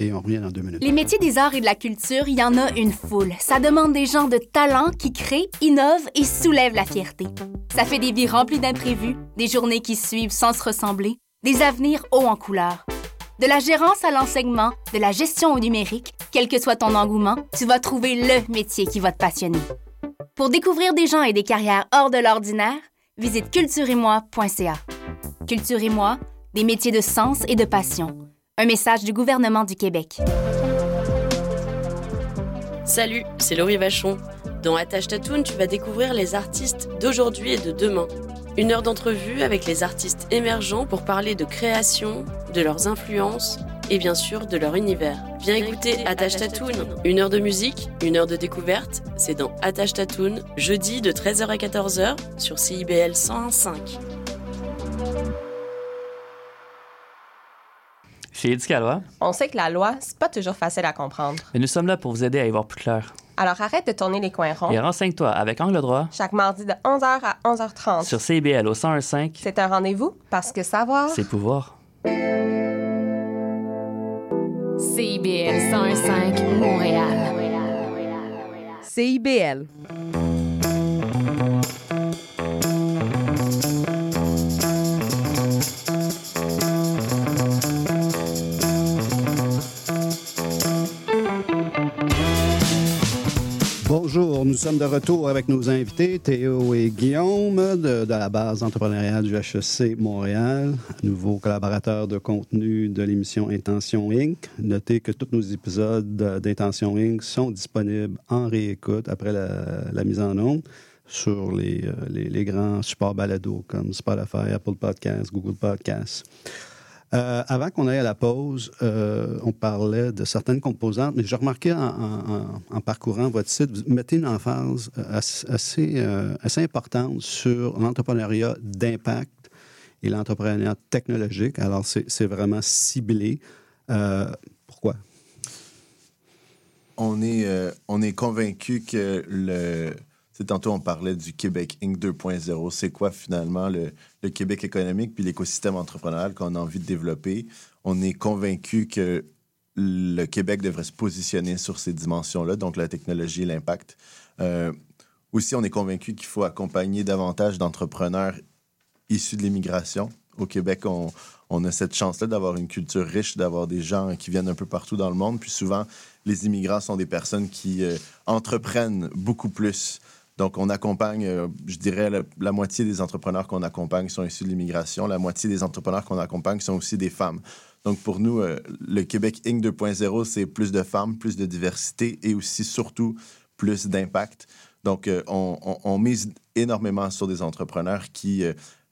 et on revient dans deux minutes. Les métiers des arts et de la culture, il y en a une foule. Ça demande des gens de talent qui créent, innovent et soulèvent la fierté. Ça fait des vies remplies d'imprévus, des journées qui suivent sans se ressembler, des avenirs hauts en couleur. De la gérance à l'enseignement, de la gestion au numérique, quel que soit ton engouement, tu vas trouver le métier qui va te passionner. Pour découvrir des gens et des carrières hors de l'ordinaire, visite cultureetmoi.ca. Culture et moi, des métiers de sens et de passion. Un message du gouvernement du Québec. Salut, c'est Laurie Vachon. Dans Attache Tatoon, tu vas découvrir les artistes d'aujourd'hui et de demain. Une heure d'entrevue avec les artistes émergents pour parler de création, de leurs influences et bien sûr de leur univers. Viens écouter Attache Tatoon. Une heure de musique, une heure de découverte, c'est dans Attache Tatoon, jeudi de 13h à 14h sur CIBL 101.5. Chez Éducalois, on sait que la loi, c'est pas toujours facile à comprendre. Mais nous sommes là pour vous aider à y voir plus clair. Alors arrête de tourner les coins ronds. Et renseigne-toi avec Angle droit. Chaque mardi de 11h à 11h30. Sur CIBL au 101.5. C'est un rendez-vous parce que savoir. C'est pouvoir. CIBL 101.5 Montréal. CIBL. Bonjour, nous sommes de retour avec nos invités, Théo et Guillaume de, la base entrepreneuriale du HEC Montréal, nouveaux collaborateurs de contenu de l'émission Intention Inc. Notez que tous nos épisodes d'Intention Inc. sont disponibles en réécoute après la, mise en onde sur les, euh, les, les, grands supports balado comme Spotify, Apple Podcasts, Google Podcasts. Euh, avant qu'on aille à la pause, euh, on parlait de certaines composantes, mais j'ai remarqué en, parcourant votre site, vous mettez une emphase euh, assez, assez importante sur l'entrepreneuriat d'impact et l'entrepreneuriat technologique. Alors, c'est vraiment ciblé. pourquoi? On est, on est convaincu que le, tantôt, on parlait du Québec Inc. 2.0. C'est quoi finalement le, Québec économique puis l'écosystème entrepreneurial qu'on a envie de développer? On est convaincu que le Québec devrait se positionner sur ces dimensions-là, donc la technologie et l'impact. Euh, aussi, on est convaincu qu'il faut accompagner davantage d'entrepreneurs issus de l'immigration. Au Québec, on, a cette chance-là d'avoir une culture riche, d'avoir des gens qui viennent un peu partout dans le monde. Puis souvent, les immigrants sont des personnes qui euh, entreprennent beaucoup plus donc, on accompagne, euh, je dirais, la, moitié des entrepreneurs qu'on accompagne sont issus de l'immigration. La moitié des entrepreneurs qu'on accompagne sont aussi des femmes. Donc, pour nous, euh, le Québec Inc. 2.0, c'est plus de femmes, plus de diversité et aussi, surtout, plus d'impact. Donc, euh, on, mise énormément sur des entrepreneurs qui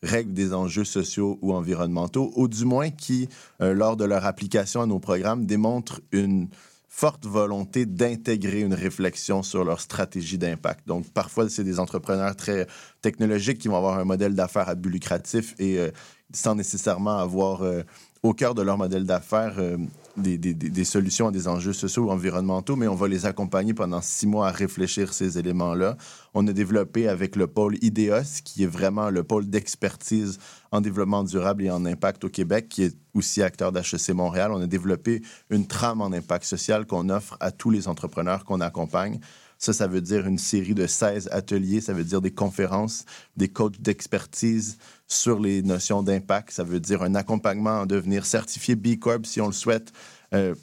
règlent des enjeux sociaux ou environnementaux, ou du moins qui, lors de leur application à nos programmes, démontrent une forte volonté d'intégrer une réflexion sur leur stratégie d'impact. Donc, parfois, c'est des entrepreneurs très technologiques qui vont avoir un modèle d'affaires à but lucratif et euh, sans nécessairement avoir euh, au cœur de leur modèle d'affaires euh, des, solutions à des enjeux sociaux ou environnementaux, mais on va les accompagner pendant six mois à réfléchir ces éléments-là. On a développé avec le pôle IDEOS, qui est vraiment le pôle d'expertise en développement durable et en impact au Québec, qui est aussi acteur d'HEC Montréal. On a développé une trame en impact social qu'on offre à tous les entrepreneurs qu'on accompagne. Ça, ça veut dire une série de 16 ateliers, ça veut dire des conférences, des coachs d'expertise sur les notions d'impact. Ça veut dire un accompagnement en devenir certifié B Corp si on le souhaite. Euh,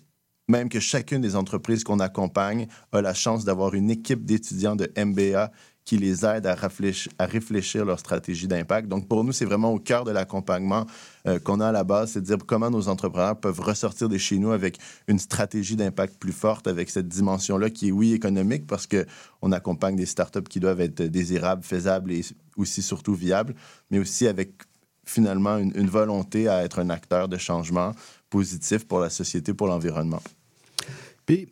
même que chacune des entreprises qu'on accompagne a la chance d'avoir une équipe d'étudiants de MBA qui les aident à réfléchir, à leur stratégie d'impact. Donc, pour nous, c'est vraiment au cœur de l'accompagnement euh, qu'on a à la base, c'est de dire comment nos entrepreneurs peuvent ressortir de chez nous avec une stratégie d'impact plus forte, avec cette dimension-là qui est, oui, économique, parce qu'on accompagne des startups qui doivent être désirables, faisables et aussi surtout viables, mais aussi avec finalement une, une volonté à être un acteur de changement positif pour la société, pour l'environnement. Puis,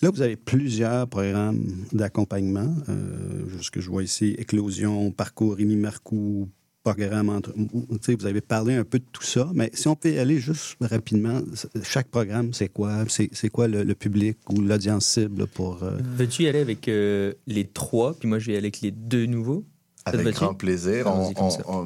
Là, vous avez plusieurs programmes d'accompagnement. Euh, ce que je vois ici, Éclosion, Parcours Rémi Marcoux, programme entre... Vous avez parlé un peu de tout ça, mais si on peut y aller juste rapidement, chaque programme, c'est quoi? C'est quoi le, public ou l'audience cible pour... Euh... Veux-tu y aller avec euh, les trois, puis moi je vais y aller avec les deux nouveaux? Avec grand plaisir.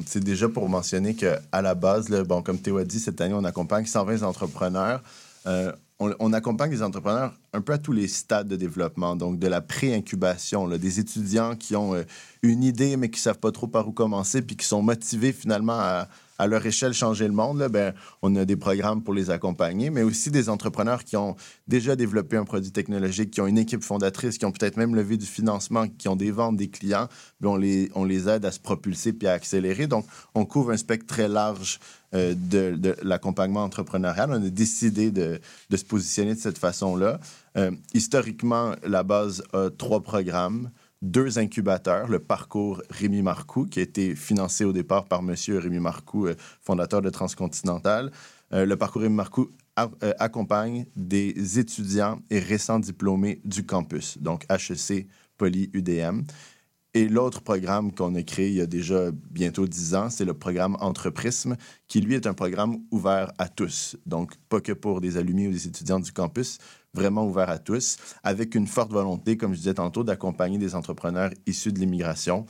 C'est déjà pour mentionner qu'à la base, là, bon, comme Théo a dit, cette année, on accompagne 120 entrepreneurs. Euh, on, accompagne des entrepreneurs un peu à tous les stades de développement, donc de la pré-incubation, des étudiants qui ont euh, une idée mais qui savent pas trop par où commencer, puis qui sont motivés finalement à, leur échelle changer le monde, ben, on a des programmes pour les accompagner, mais aussi des entrepreneurs qui ont déjà développé un produit technologique, qui ont une équipe fondatrice, qui ont peut-être même levé du financement, qui ont des ventes, des clients, ben, on, les, on les aide à se propulser puis à accélérer. Donc, on couvre un spectre très large euh, de, l'accompagnement entrepreneurial. On a décidé de, se positionner de cette façon-là. Euh, historiquement, la base a trois programmes deux incubateurs, le parcours Rémi Marcoux, qui a été financé au départ par M. Rémi Marcoux, euh, fondateur de Transcontinental. Le parcours Rémi Marcoux accompagne des étudiants et récents diplômés du campus, donc HEC, Poly, UDM. Et l'autre programme qu'on a créé il y a déjà bientôt dix ans, c'est le programme Entreprisme, qui lui est un programme ouvert à tous. Donc, pas que pour des alumni ou des étudiants du campus, vraiment ouvert à tous, avec une forte volonté, comme je disais tantôt, d'accompagner des entrepreneurs issus de l'immigration.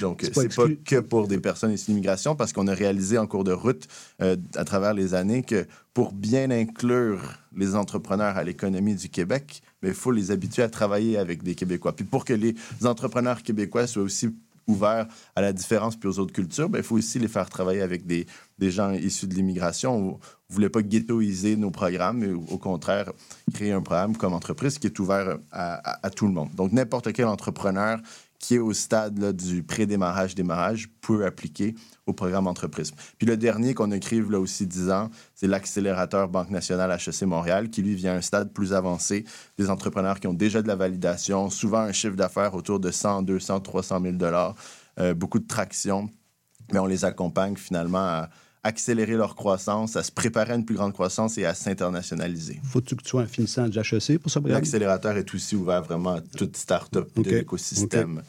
Donc, c'est pas, pas, que pour des personnes issues de l'immigration, parce qu'on a réalisé en cours de route, euh, à travers les années, que pour bien inclure les entrepreneurs à l'économie du Québec, il faut les habituer à travailler avec des Québécois. Puis pour que les entrepreneurs québécois soient aussi ouverts à la différence puis aux autres cultures, il faut aussi les faire travailler avec des, des gens issus de l'immigration. On ne voulait pas ghettoiser nos programmes, mais au contraire, créer un programme comme entreprise qui est ouvert à, à tout le monde. Donc, n'importe quel entrepreneur qui est au stade du pré-démarrage, démarrage, peut appliquer au programme entreprise. Puis le dernier qu'on créé là aussi 10 ans, c'est l'accélérateur Banque nationale HEC Montréal, qui lui vient à un stade plus avancé, des entrepreneurs qui ont déjà de la validation, souvent un chiffre d'affaires autour de 100, 200, 300 000 dollars, euh, beaucoup de traction, mais on les accompagne finalement à accélérer leur croissance, à se préparer à une plus grande croissance et à s'internationaliser. Faut-tu que tu sois un finissant de HEC pour ça? L'accélérateur est aussi ouvert vraiment à toute start-up de l'écosystème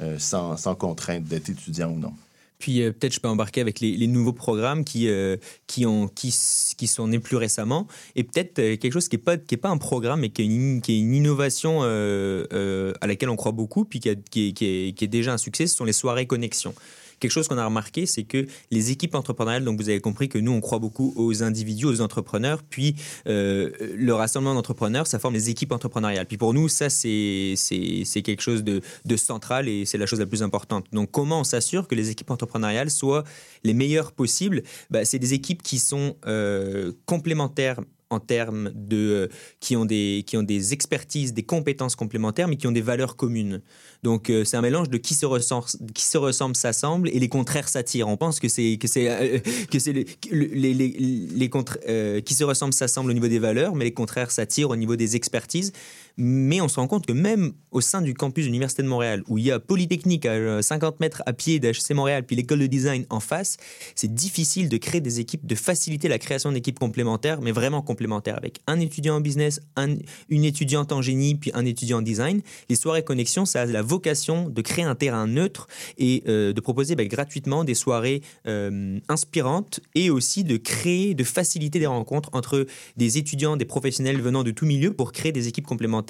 euh, sans, sans, contrainte d'être étudiant ou non. Puis euh, peut-être je peux embarquer avec les, les nouveaux programmes qui, euh, qui, ont, qui, qui, sont nés plus récemment. Et peut-être quelque chose qui n'est pas, qui est pas un programme, mais qui est une, qui est une innovation à laquelle on croit beaucoup, puis qui, qui, est, qui, est, déjà un succès, ce sont les soirées connexion. Quelque chose qu'on a remarqué, c'est que les équipes entrepreneuriales, donc vous avez compris que nous, on croit beaucoup aux individus, aux entrepreneurs, puis euh, le rassemblement d'entrepreneurs, ça forme les équipes entrepreneuriales. Puis pour nous, ça, c'est quelque chose de, de central et c'est la chose la plus importante. Donc comment on s'assure que les équipes entrepreneuriales soient les meilleures possibles? Bah, C'est des équipes qui sont euh, complémentaires en termes de euh, qui ont des qui ont des expertises, des compétences complémentaires, mais qui ont des valeurs communes. Donc euh, c'est un mélange de qui se ressemble, qui se ressemble s'assemble et les contraires s'attirent. On pense que c'est que c'est euh, que c'est les les, les, qui se ressemblent s'assemblent au niveau des valeurs, mais les contraires s'attirent au niveau des expertises. Mais on se rend compte que même au sein du campus de l'Université de Montréal, où il y a Polytechnique à 50 mètres à pied d'HC Montréal, puis l'école de design en face, c'est difficile de créer des équipes, de faciliter la création d'équipes complémentaires, mais vraiment complémentaires, avec un étudiant en business, une étudiante en génie, puis un étudiant en design. Les soirées connexion, ça a la vocation de créer un terrain neutre et euh, de proposer bah, gratuitement des soirées euh, inspirantes et aussi de créer, de faciliter des rencontres entre des étudiants, des professionnels venant de tout milieu pour créer des équipes complémentaires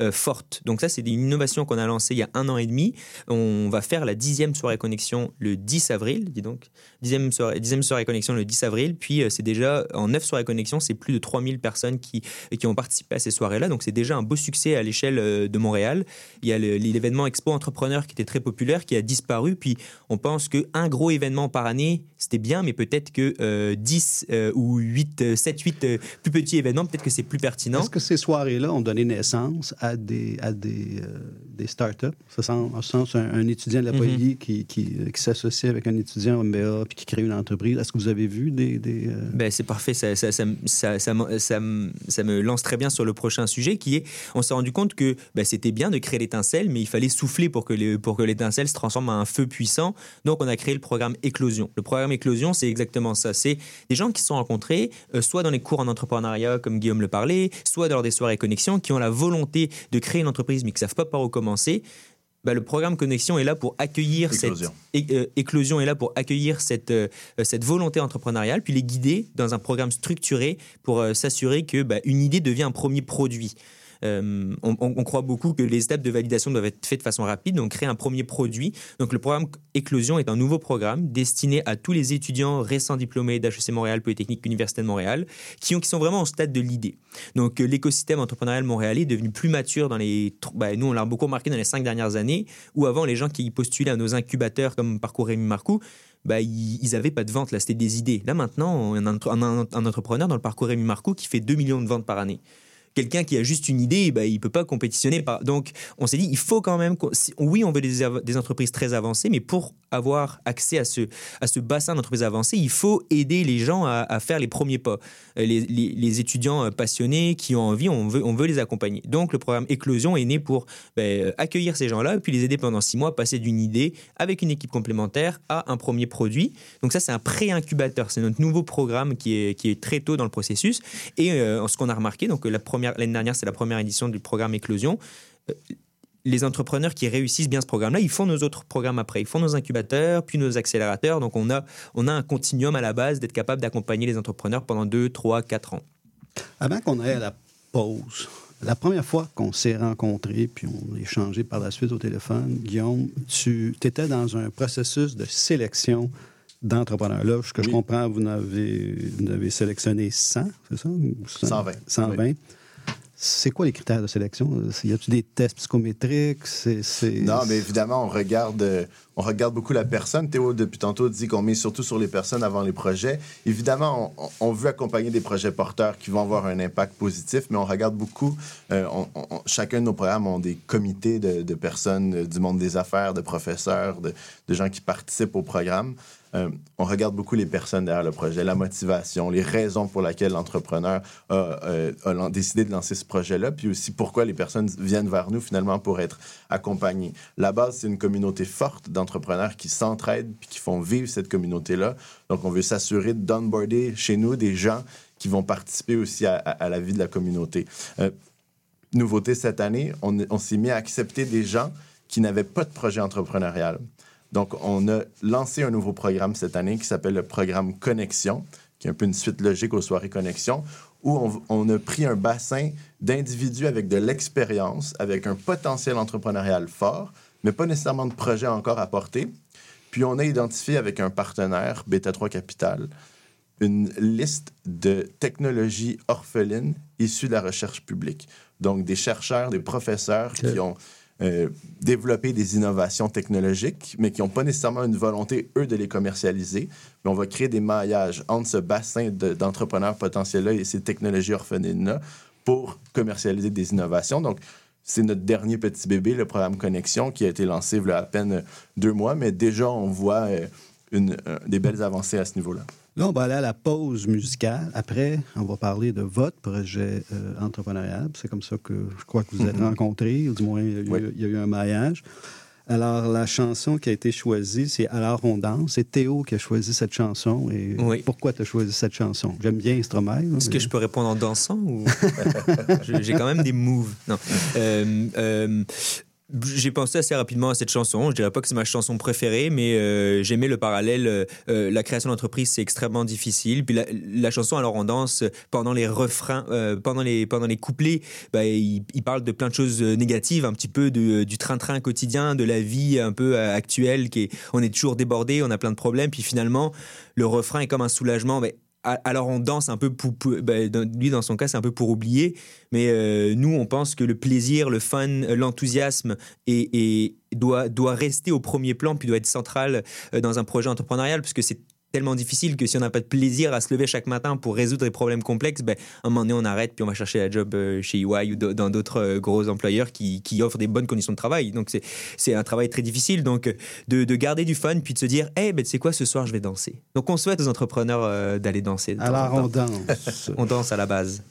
euh, forte. Donc ça, c'est une innovation qu'on a lancée il y a un an et demi. On va faire la dixième soirée connexion le 10 avril, dis donc. Dixième soirée, dixième soirée connexion le 10 avril. Puis euh, c'est déjà, en neuf soirées connexion, c'est plus de 3000 personnes qui, qui ont participé à ces soirées-là. Donc c'est déjà un beau succès à l'échelle euh, de Montréal. Il y a l'événement Expo Entrepreneur qui était très populaire, qui a disparu. Puis on pense qu'un gros événement par année, c'était bien, mais peut-être que 10 ou 8, 7, 8 plus petits événements, peut-être que c'est plus pertinent. Est-ce que ces soirées-là ont donné naissance naissance à des, à des, euh, des startups. Ça sent, en ce sens, un, un étudiant de la poly qui, qui, qui s'associe avec un étudiant MBA puis qui crée une entreprise. Est-ce que vous avez vu des... des euh, Ben, c'est parfait, ça, ça, ça, ça, ça, me- lance très bien sur le prochain sujet qui est, on s'est rendu compte que ben, c'était bien de créer l'étincelle, mais il fallait souffler pour que, les- pour que l'étincelle se transforme en un feu puissant. Donc on a créé le programme Éclosion. Le programme Éclosion, c'est exactement ça. C'est des gens qui se sont rencontrés, euh, soit dans les cours en entrepreneuriat, comme Guillaume le parlait, soit lors des soirées connexion, qui ont la volonté de créer une entreprise, mais qui ne savent pas par où commencer. Ben, le programme Connexion est là pour accueillir Éclosion. cette é- euh, éclosion est là pour accueillir cette, euh, cette volonté entrepreneuriale, puis les guider dans un programme structuré pour euh, s'assurer que bah, une idée devient un premier produit. Euh, on, croit beaucoup que les étapes de validation doivent être faites de façon rapide, donc créer un premier produit. Donc le programme Éclosion est un nouveau programme destiné à tous les étudiants récents diplômés d'HEC Montréal, Polytechnique, Université de Montréal, qui, ont, qui sont vraiment au stade de l'idée. Donc euh, l'écosystème entrepreneurial montréalais est devenu plus mature dans les... bah, nous, on l'a beaucoup remarqué dans les cinq dernières années, où avant, les gens qui postulaient à nos incubateurs comme Parcours Rémi Marcoux, bah, ils n'avaient pas de vente, là, c'était des idées. Là, maintenant, on a un- un entrepreneur dans le parcours Rémi Marcoux qui fait 2 millions de ventes par année. Quelqu'un qui a juste une idée, bah, il ne peut pas compétitionner. Donc, on s'est dit, il faut quand même. Oui, on veut des, entreprises très avancées, mais pour avoir accès à ce, à ce bassin d'entreprises avancées, il faut aider les gens à, à faire les premiers pas. Euh, Les, les- étudiants euh, passionnés qui ont envie, on veut, on veut les accompagner. Donc, le programme Éclosion est né pour ben, euh, accueillir ces gens-là, puis les aider pendant six mois, passer d'une idée avec une équipe complémentaire à un premier produit. Donc, ça, c'est un pré-incubateur. C'est notre nouveau programme qui est, qui est très tôt dans le processus. Et ce qu'on a remarqué, donc la première l'année dernière, c'est la première édition du programme Éclosion. Euh, les entrepreneurs qui réussissent bien ce programme-là, ils font nos autres programmes après. Ils font nos incubateurs, puis nos accélérateurs. Donc, on a, on a un continuum à la base d'être capable d'accompagner les entrepreneurs pendant 2, 3, 4 ans. Avant qu'on aille à la pause, la première fois qu'on s'est rencontrés, puis on a échangé par la suite au téléphone, Guillaume, tu étais dans un processus de sélection d'entrepreneurs. Là, ce que je comprends, vous en avez, vous en avez sélectionné 100, c'est ça? Ou 120. 120. C'est quoi les critères de sélection? Y a-t-il des tests psychométriques? Non, mais évidemment, on regarde, euh, on regarde beaucoup la personne. Théo, depuis tantôt, dit qu'on met surtout sur les personnes avant les projets. Évidemment, on, on veut accompagner des projets porteurs qui vont avoir un impact positif, mais on regarde beaucoup. euh, on- on- chacun de nos programmes ont des comités de, de personnes euh, du monde des affaires, de professeurs, de, de gens qui participent au programme. Euh, on regarde beaucoup les personnes derrière le projet, la motivation, les raisons pour lesquelles l'entrepreneur a, euh, décidé de lancer ce projet-là, puis aussi pourquoi les personnes viennent vers nous finalement pour être accompagnées. La base, c'est une communauté forte d'entrepreneurs qui s'entraident puis qui font vivre cette communauté-là. Donc, on veut s'assurer d'onboarder chez nous des gens qui vont participer aussi à, la vie de la communauté. Euh, nouveauté cette année, on s'est mis à accepter des gens qui n'avaient pas de projet entrepreneurial. Donc, on a lancé un nouveau programme cette année qui s'appelle le programme Connexion, qui est un peu une suite logique aux soirées Connexion, où on, on a pris un bassin d'individus avec de l'expérience, avec un potentiel entrepreneurial fort, mais pas nécessairement de projet encore à porter. Puis, on a identifié avec un partenaire, Beta 3 Capital, une liste de technologies orphelines issues de la recherche publique. Donc, des chercheurs, des professeurs qui ont euh, développé des innovations technologiques, mais qui n'ont pas nécessairement une volonté, eux, de les commercialiser. Mais on va créer des maillages entre ce bassin de- d'entrepreneurs potentiels-là et ces technologies orphelines-là pour commercialiser des innovations. Donc, c'est notre dernier petit bébé, le programme Connexion, qui a été lancé il y a à peine deux mois, mais déjà, on voit euh, euh, des belles avancées à ce niveau-là. Là, on va aller à la pause musicale. Après, on va parler de votre projet euh, entrepreneurial. C'est comme ça que je crois que vous êtes Mhm. rencontrés. ou Du moins, il y, a eu, il y a eu un maillage. Alors, la chanson qui a été choisie, c'est Alors on danse. C'est Théo qui a choisi cette chanson. Et Oui. pourquoi tu as choisi cette chanson? J'aime bien Stromae. là, Est-ce mais- que je peux répondre en dansant ou? J'ai quand même des moves Non. Euh, euh, j'ai pensé assez rapidement à cette chanson. Je dirais pas que c'est ma chanson préférée, mais euh, j'aimais le parallèle. euh, euh, la création d'entreprise, c'est extrêmement difficile. Puis la, la chanson, alors on danse pendant les refrains, pendant les pendant les couplets. Bah, il, parle de plein de choses négatives, un petit peu du train-train quotidien, de la vie un peu actuelle. Qui est, on est toujours débordé, on a plein de problèmes. Puis finalement, le refrain est comme un soulagement. Alors on danse un peu pour, dans- lui dans son cas c'est un peu pour oublier mais euh, nous on pense que le plaisir le fun l'enthousiasme est- doit doit rester au premier plan puis doit être central euh, dans un projet entrepreneurial puisque c'est tellement difficile que si on n'a pas de plaisir à se lever chaque matin pour résoudre des problèmes complexes, ben, à un moment donné, on arrête puis on va chercher un job euh, chez EY ou dans d'autres euh, gros employeurs qui, qui offrent des bonnes conditions de travail. Donc, c'est- c'est un travail très difficile. Donc, euh, de, de garder du fun puis de se dire, hey, ben, tu sais quoi, ce soir, je vais danser. Donc, on souhaite aux entrepreneurs euh, d'aller danser. de temps Alors, on danse. on danse à la base.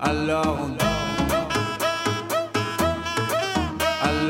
Alors on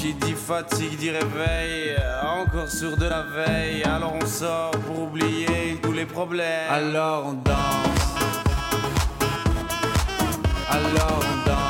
qui dit fatigue dit réveil Encore sur de la veille. Alors on sort pour oublier tous les problèmes. Alors on danse. Alors on danse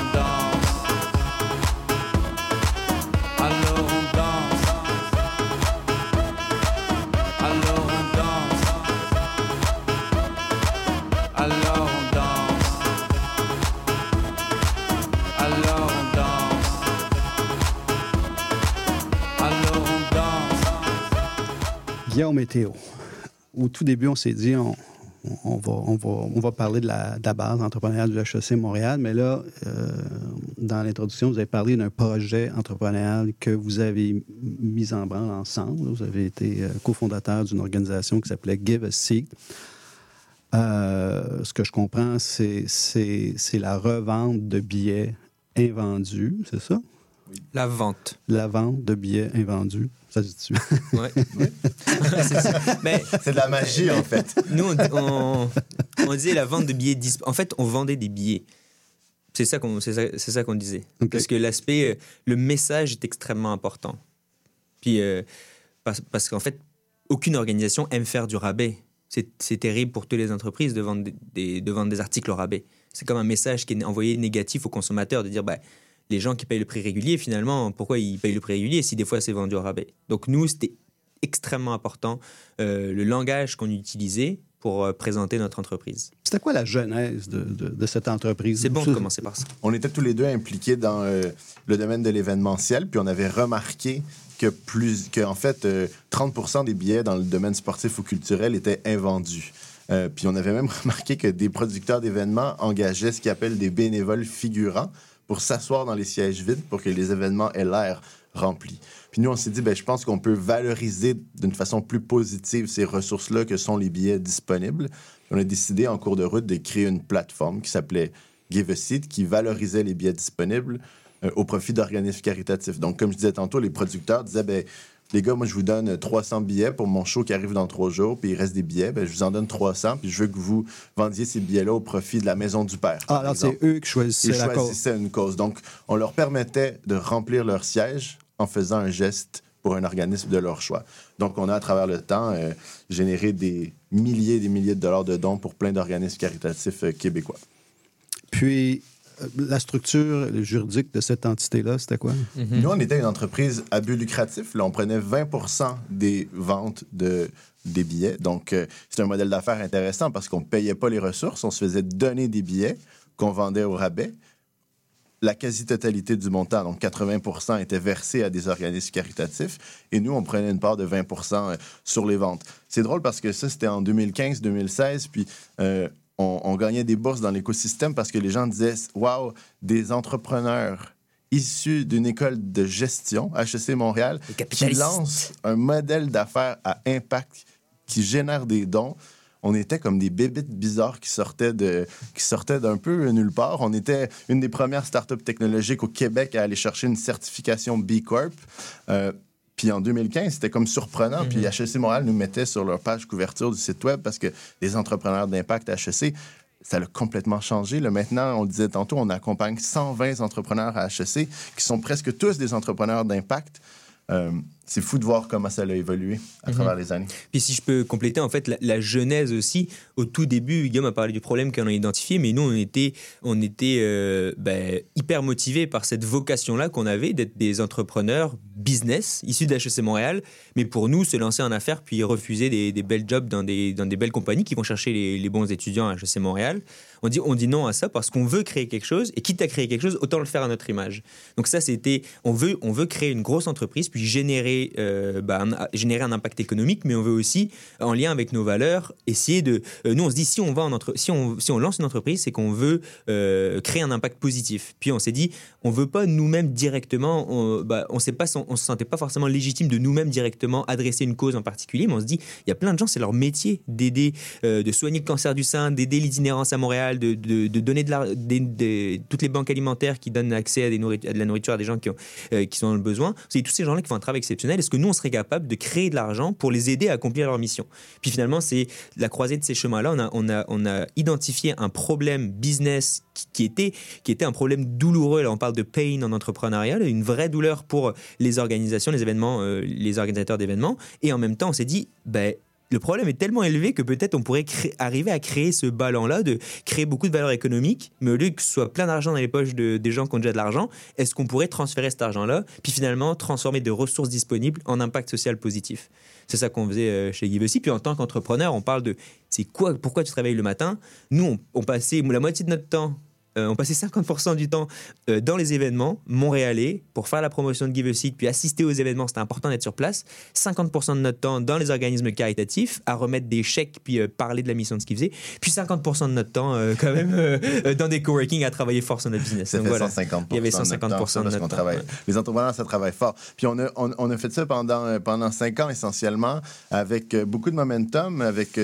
Guillaume Météo. Au tout début, on s'est dit, on, va, parler de la, de la base entrepreneuriale du HEC Montréal, mais là, euh, dans l'introduction, vous avez parlé d'un projet entrepreneurial que vous avez mis en branle ensemble. Vous avez été euh, cofondateur d'une organisation qui s'appelait Give a Seat. Euh, ce que je comprends, c'est la revente de billets invendus, c'est ça? La vente. La vente de billets invendus. Ça se dit Ouais. c'est ça. Mais C'est de la magie, en fait. Nous, on, on- on disait la vente de billets. En fait, on vendait des billets. C'est ça qu'on c'est ça, c'est ça qu'on disait. Parce que l'aspect, euh, le message est extrêmement important. Puis, euh, parce, parce qu'en fait, aucune organisation aime faire du rabais. C'est terrible pour toutes les entreprises de vendre des, des- de vendre des articles au rabais. C'est comme un message qui est envoyé négatif aux consommateurs de dire bah, les gens qui payent le prix régulier, finalement, pourquoi ils payent le prix régulier si des fois c'est vendu au rabais? Donc, nous, c'était extrêmement important euh, le langage qu'on utilisait pour euh, présenter notre entreprise. C'était quoi la genèse de, de- de cette entreprise? C'est bon de commencer par ça. On était tous les deux impliqués dans euh, le domaine de l'événementiel, puis on avait remarqué que plus que en fait euh, 30% des billets dans le domaine sportif ou culturel étaient invendus. Euh, puis on avait même remarqué que des producteurs d'événements engageaient ce qu'ils appellent des bénévoles figurants pour s'asseoir dans les sièges vides pour que les événements aient l'air remplis. Puis nous, on s'est dit, ben, je pense qu'on peut valoriser d'une façon plus positive ces ressources-là que sont les billets disponibles. On a décidé en cours de route de créer une plateforme qui s'appelait Give a Seat qui valorisait les billets disponibles euh, au profit d'organismes caritatifs. Donc, comme je disais tantôt, les producteurs disaient, ben, les gars, moi, je vous donne 300 billets pour mon show qui arrive dans trois jours, puis il reste des billets, ben, je vous en donne 300, puis je veux que vous vendiez ces billets-là au profit de la Maison du Père. Ah, alors c'est eux qui choisissaient Ils la cause. choisissaient une cause. Donc, on leur permettait de remplir leur siège en faisant un geste pour un organisme de leur choix. Donc, on a, à travers le temps, euh, généré des milliers et des milliers de dollars de dons pour plein d'organismes caritatifs euh, québécois. Puis, euh, la structure juridique de cette entité-là, c'était quoi? Nous, on était une entreprise à but lucratif. Là, on prenait 20% des ventes de, des billets. Donc, euh, c'est un modèle d'affaires intéressant parce qu'on ne payait pas les ressources. On se faisait donner des billets qu'on vendait au rabais. La quasi-totalité du montant, donc 80% était versé à des organismes caritatifs. Et nous, on prenait une part de 20% euh, sur les ventes. C'est drôle parce que ça, c'était en 2015-2016. Puis, euh, on, on gagnait des bourses dans l'écosystème parce que les gens disaient Waouh, des entrepreneurs issus d'une école de gestion, HEC Montréal, qui lancent un modèle d'affaires à impact qui génère des dons. On était comme des bébites bizarres qui sortaient de qui sortaient d'un peu nulle part. On était une des premières startups technologiques au Québec à aller chercher une certification B Corp. Euh, puis en 2015, c'était comme surprenant. Puis HEC Montréal nous mettait sur leur page couverture du site web parce que les entrepreneurs d'impact HEC, ça a complètement changé. Là, maintenant, on le disait tantôt, on accompagne 120 entrepreneurs à HEC qui sont presque tous des entrepreneurs d'impact. Euh, c'est fou de voir comment ça a évolué à Mhm. travers les années. Puis si je peux compléter, en fait, la, la genèse aussi, au tout début, Guillaume a parlé du problème qu'on a identifié, mais nous, on était, on était euh, ben, hyper motivés par cette vocation-là qu'on avait d'être des entrepreneurs business issus de HEC Montréal, mais pour nous, se lancer en affaires puis refuser des, des belles jobs dans des, dans des belles compagnies qui vont chercher les, les bons étudiants à HEC Montréal. On dit, on dit non à ça parce qu'on veut créer quelque chose et quitte à créer quelque chose, autant le faire à notre image. Donc ça, c'était, on veut, on veut créer une grosse entreprise puis générer, euh, bah, générer un impact économique, mais on veut aussi, en lien avec nos valeurs, essayer de. euh, nous, on se dit si on va en entre, si on, si on lance une entreprise, c'est qu'on veut euh, créer un impact positif. Puis on s'est dit, on veut pas nous-mêmes directement, on, bah, on sait pas, on se sentait pas forcément légitime de nous-mêmes directement adresser une cause en particulier, mais on se dit, il y a plein de gens, c'est leur métier d'aider, de soigner le cancer du sein, d'aider l'itinérance à Montréal, de, de, donner de la, des- des- toutes les banques alimentaires qui donnent accès à, de la nourriture à des gens qui, ont, qui sont dans le besoin. C'est tous ces gens-là qui font un travail exceptionnel. Est-ce que nous, on serait capable de créer de l'argent pour les aider à accomplir leur mission? Puis finalement, c'est la croisée de ces chemins-là. On a, on, a, on a identifié un problème business qui, était, qui était un problème douloureux. Là, on parle de pain en entrepreneuriat, une vraie douleur pour les organisations, les événements, euh, les organisateurs d'événements. Et en même temps, on s'est dit, ben, le problème est tellement élevé que peut-être on pourrait arriver à créer ce ballon-là, de créer beaucoup de valeur économique, mais au lieu que ce soit plein d'argent dans les poches de- des gens qui ont déjà de l'argent, est-ce qu'on pourrait transférer cet argent-là, puis finalement transformer des ressources disponibles en impact social positif? C'est ça qu'on faisait euh, chez Give aussi. Puis en tant qu'entrepreneur, on parle de c'est quoi, pourquoi tu te réveilles le matin? Nous, on, on passait la moitié de notre temps. Euh, on passait 50% du temps euh, dans les événements montréalais pour faire la promotion de Give a Seat, puis assister aux événements. C'était important d'être sur place. 50% de notre temps dans les organismes caritatifs, à remettre des chèques, puis euh, parler de la mission de ce qu'ils faisaient. Puis 50% de notre temps, quand même, dans des coworking à travailler fort sur notre business. Ça Donc fait voilà. 150 Il y avait de notre 150% temps, de notre qu'on temps. travaille. Les entrepreneurs, ça travaille fort. Puis on a, on, on a fait ça pendant, pendant cinq ans essentiellement, avec beaucoup de momentum, avec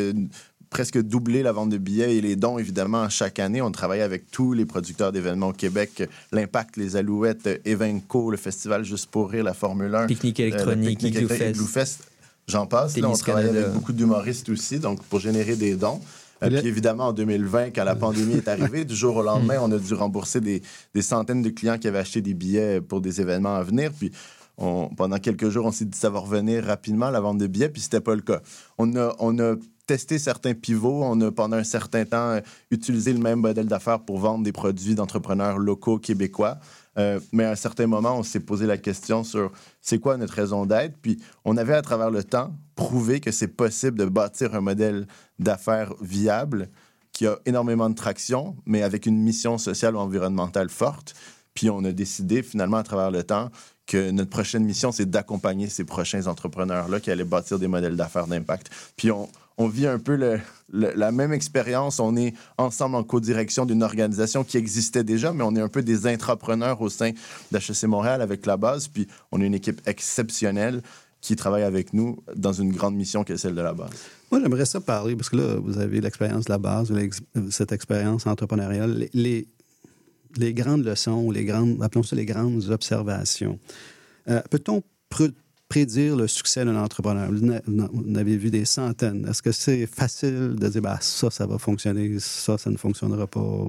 presque doublé la vente de billets et les dons, évidemment, à chaque année. On travaillait avec tous les producteurs d'événements au Québec, euh, l'Impact, les Alouettes, euh, Evenco, le festival Juste pour rire, la Formule 1. Pique-nique euh, le électronique, Igloo électronique, Fest. Fest. J'en passe. Là, on travaille Canada. avec beaucoup d'humoristes aussi, donc pour générer des dons. Euh, Puis évidemment, en 2020, quand la pandémie est arrivée, du jour au lendemain, on a dû rembourser des, des centaines de clients qui avaient acheté des billets pour des événements à venir. Puis on- pendant quelques jours, on s'est dit que ça va revenir rapidement, la vente de billets, puis c'était pas le cas. On a, on a testé certains pivots. On a pendant un certain temps euh, utilisé le même modèle d'affaires pour vendre des produits d'entrepreneurs locaux québécois. Euh, mais à un certain moment, on s'est posé la question sur c'est quoi notre raison d'être? Puis on avait à travers le temps prouvé que c'est possible de bâtir un modèle d'affaires viable qui a énormément de traction, mais avec une mission sociale ou environnementale forte. Puis on a décidé finalement à travers le temps que notre prochaine mission, c'est d'accompagner ces prochains entrepreneurs-là qui allaient bâtir des modèles d'affaires d'impact. Puis on, on vit un peu la même expérience. On est ensemble en co-direction d'une organisation qui existait déjà, mais on est un peu des intrapreneurs au sein d'HEC Montréal avec la base. Puis on a une équipe exceptionnelle qui travaille avec nous dans une grande mission qui est celle de la base. Moi, j'aimerais ça parler, parce que là, vous avez l'expérience de la base, l'ex- cette expérience entrepreneuriale, les, les, grandes leçons, les grandes, appelons ça les grandes observations. Euh, Peut-on prédire le succès d'un entrepreneur? Vous en avez vu des centaines. Est-ce que c'est facile de dire, bah, ça, ça va fonctionner, ça, ça ne fonctionnera pas?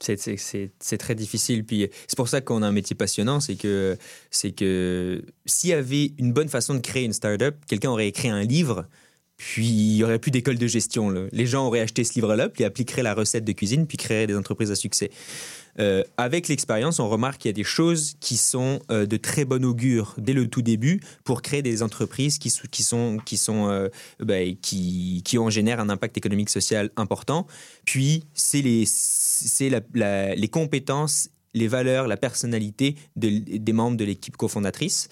c'est très difficile. Puis c'est pour ça qu'on a un métier passionnant, c'est que c'est que s'il y avait une bonne façon de créer une startup, quelqu'un aurait écrit un livre. Puis il y aurait plus d'école de gestion. Les gens auraient acheté ce livre-là, puis appliqueraient la recette de cuisine, puis créeraient des entreprises à succès. Euh, avec l'expérience, on remarque qu'il y a des choses qui sont euh, de très bon augure dès le tout début pour créer des entreprises qui, qui sont, qui, sont euh, ben, qui, qui en génèrent un impact économique social important. Puis, c'est les, la- les compétences, les valeurs, la personnalité de- des membres de l'équipe cofondatrice.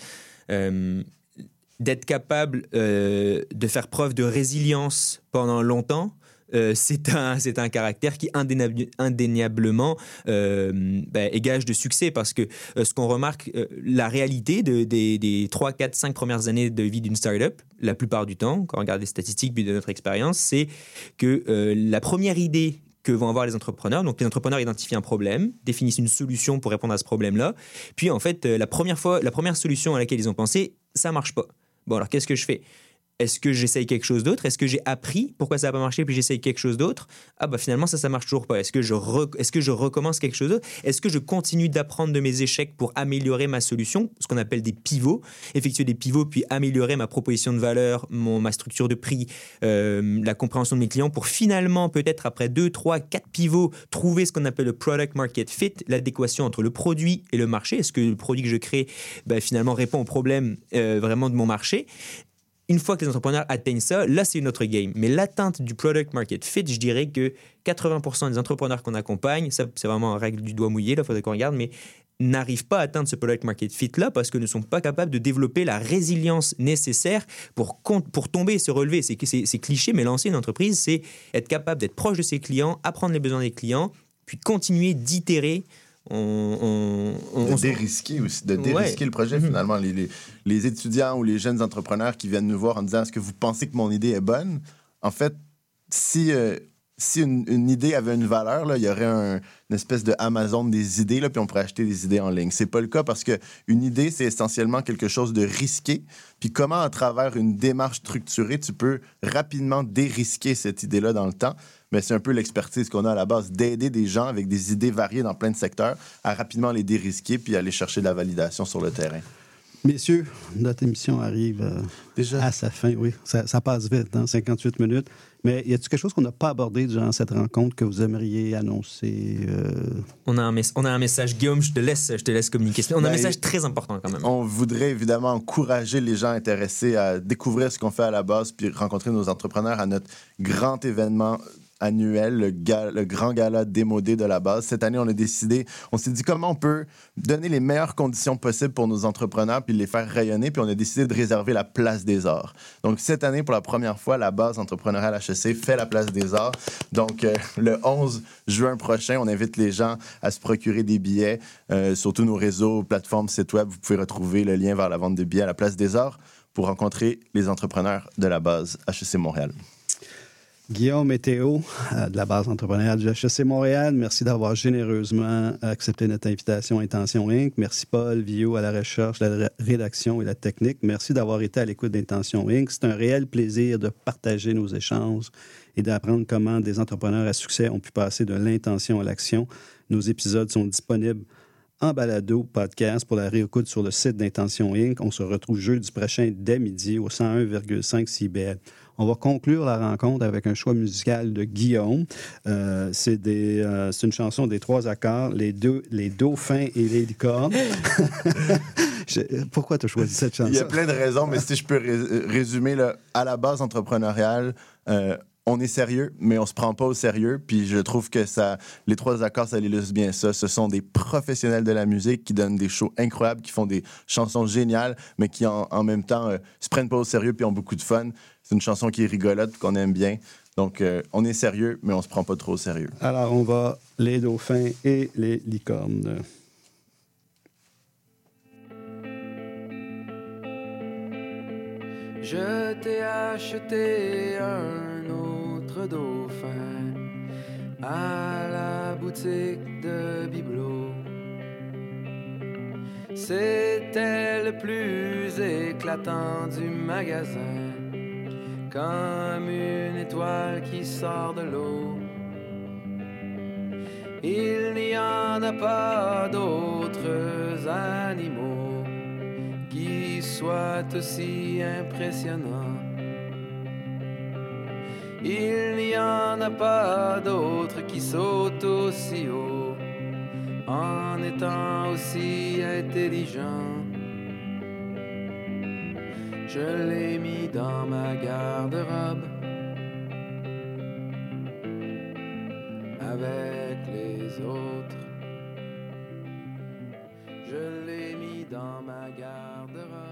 D'être capable euh, de faire preuve de résilience pendant longtemps, euh, c'est un, un caractère qui indéniable- indéniablement euh, ben, est gage de succès parce que ce qu'on remarque, la réalité de- des, des 3, 4, 5 premières années de vie d'une startup, la plupart du temps, quand on regarde les statistiques de notre expérience, c'est que la première idée que vont avoir les entrepreneurs. Donc, les entrepreneurs identifient un problème, définissent une solution pour répondre à ce problème-là. Puis, en fait, la première fois, la première solution à laquelle ils ont pensé, ça marche pas. Bon, alors qu'est-ce que je fais? Est-ce que j'essaye quelque chose d'autre? Est-ce que j'ai appris pourquoi ça n'a pas marché puis j'essaye quelque chose d'autre? Ah bah finalement ça ça marche toujours pas. Est-ce que je est-ce que je recommence quelque chose d'autre? Est-ce que je continue d'apprendre de mes échecs pour améliorer ma solution, ce qu'on appelle des pivots, effectuer des pivots puis améliorer ma proposition de valeur, mon ma structure de prix, euh, la compréhension de mes clients pour finalement peut-être après 2 3 4 pivots trouver ce qu'on appelle le product market fit, l'adéquation entre le produit et le marché. Est-ce que le produit que je crée ben, finalement répond aux problèmes euh, vraiment de mon marché? Une fois que les entrepreneurs atteignent ça, là, c'est une autre game. Mais l'atteinte du product market fit, je dirais que 80% des entrepreneurs qu'on accompagne, ça, c'est vraiment en règle du doigt mouillé, là, faudrait qu'on regarde, mais n'arrivent pas à atteindre ce product market fit là parce que ne sont pas capables de développer la résilience nécessaire pour, pour tomber et se relever. C'est, c'est, c'est cliché, mais lancer une entreprise, c'est être capable d'être proche de ses clients, apprendre les besoins des clients, puis continuer d'itérer. On, de dérisquer aussi, de Ouais. dérisquer le projet finalement. Les, les- les étudiants ou les jeunes entrepreneurs qui viennent nous voir en disant est-ce que vous pensez que mon idée est bonne? En fait, si, euh, si une, une idée avait une valeur, là, il y aurait un- une espèce de Amazon des idées, là, puis on pourrait acheter des idées en ligne. C'est pas le cas parce que une idée, c'est essentiellement quelque chose de risqué. Puis comment, à travers une démarche structurée, tu peux rapidement dérisquer cette idée-là dans le temps? Mais c'est un peu l'expertise qu'on a à la base, d'aider des gens avec des idées variées dans plein de secteurs à rapidement les dérisquer puis aller chercher de la validation sur le terrain. Messieurs, notre émission arrive euh, à sa fin, oui. Ça, ça passe vite, hein, 58 minutes. Mais y a-t-il quelque chose qu'on n'a pas abordé durant cette rencontre que vous aimeriez annoncer? euh? On a, un on a un message, Guillaume, je te laisse, je te laisse communiquer. On a un Ben, message très important quand même. On voudrait évidemment encourager les gens intéressés à découvrir ce qu'on fait à la base puis rencontrer nos entrepreneurs à notre grand événement annuel, le, grand gala démodé de la base. Cette année, on a décidé, on s'est dit comment on peut donner les meilleures conditions possibles pour nos entrepreneurs puis les faire rayonner, puis on a décidé de réserver la place des arts. Donc cette année, pour la première fois, la base entrepreneuriale HEC fait la place des arts. Donc euh, le 11 juin prochain, on invite les gens à se procurer des billets euh, sur tous nos réseaux, plateformes, sites web. Vous pouvez retrouver le lien vers la vente de billets à la place des arts pour rencontrer les entrepreneurs de la base HEC Montréal. Guillaume et Théo, euh, de la base entrepreneuriale du HEC Montréal, merci d'avoir généreusement accepté notre invitation Intention Inc. Merci Paul Villot à la recherche, la ré- rédaction et la technique. Merci d'avoir été à l'écoute d'Intention Inc. C'est un réel plaisir de partager nos échanges et d'apprendre comment des entrepreneurs à succès ont pu passer de l'intention à l'action. Nos épisodes sont disponibles en balado podcast pour la réécoute sur le site d'Intention Inc. On se retrouve jeudi prochain dès midi au 101,5 CBL. On va conclure la rencontre avec un choix musical de Guillaume. Euh, c'est euh, c'est une chanson des trois accords, les, deux, les dauphins et les licornes. Pourquoi tu as choisi cette chanson? Il y a plein de raisons, mais si je peux ré- résumer, là, à la base entrepreneuriale, euh, on est sérieux, mais on se prend pas au sérieux. Puis je trouve que ça, les trois accords, ça illustre bien ça. Ce sont des professionnels de la musique qui donnent des shows incroyables, qui font des chansons géniales, mais qui en, en même temps euh, se prennent pas au sérieux puis ont beaucoup de fun. C'est une chanson qui est rigolote, qu'on aime bien. Donc euh, on est sérieux, mais on se prend pas trop au sérieux. Alors, on va les dauphins et les licornes. Je t'ai acheté un dauphin à la boutique de Bibelot. C'était le plus éclatant du magasin, comme une étoile qui sort de l'eau. Il n'y en a pas d'autres animaux qui soient aussi impressionnants. Il n'y en a pas d'autres qui sautent aussi haut en étant aussi intelligents. Je l'ai mis dans ma garde-robe avec les autres. Je l'ai mis dans ma garde-robe.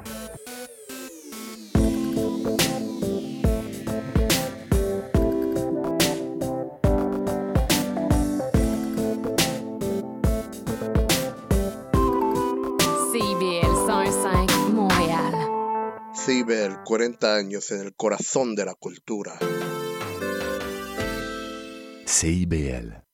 CIBEL, 40 años en el corazón de la cultura. CIBL.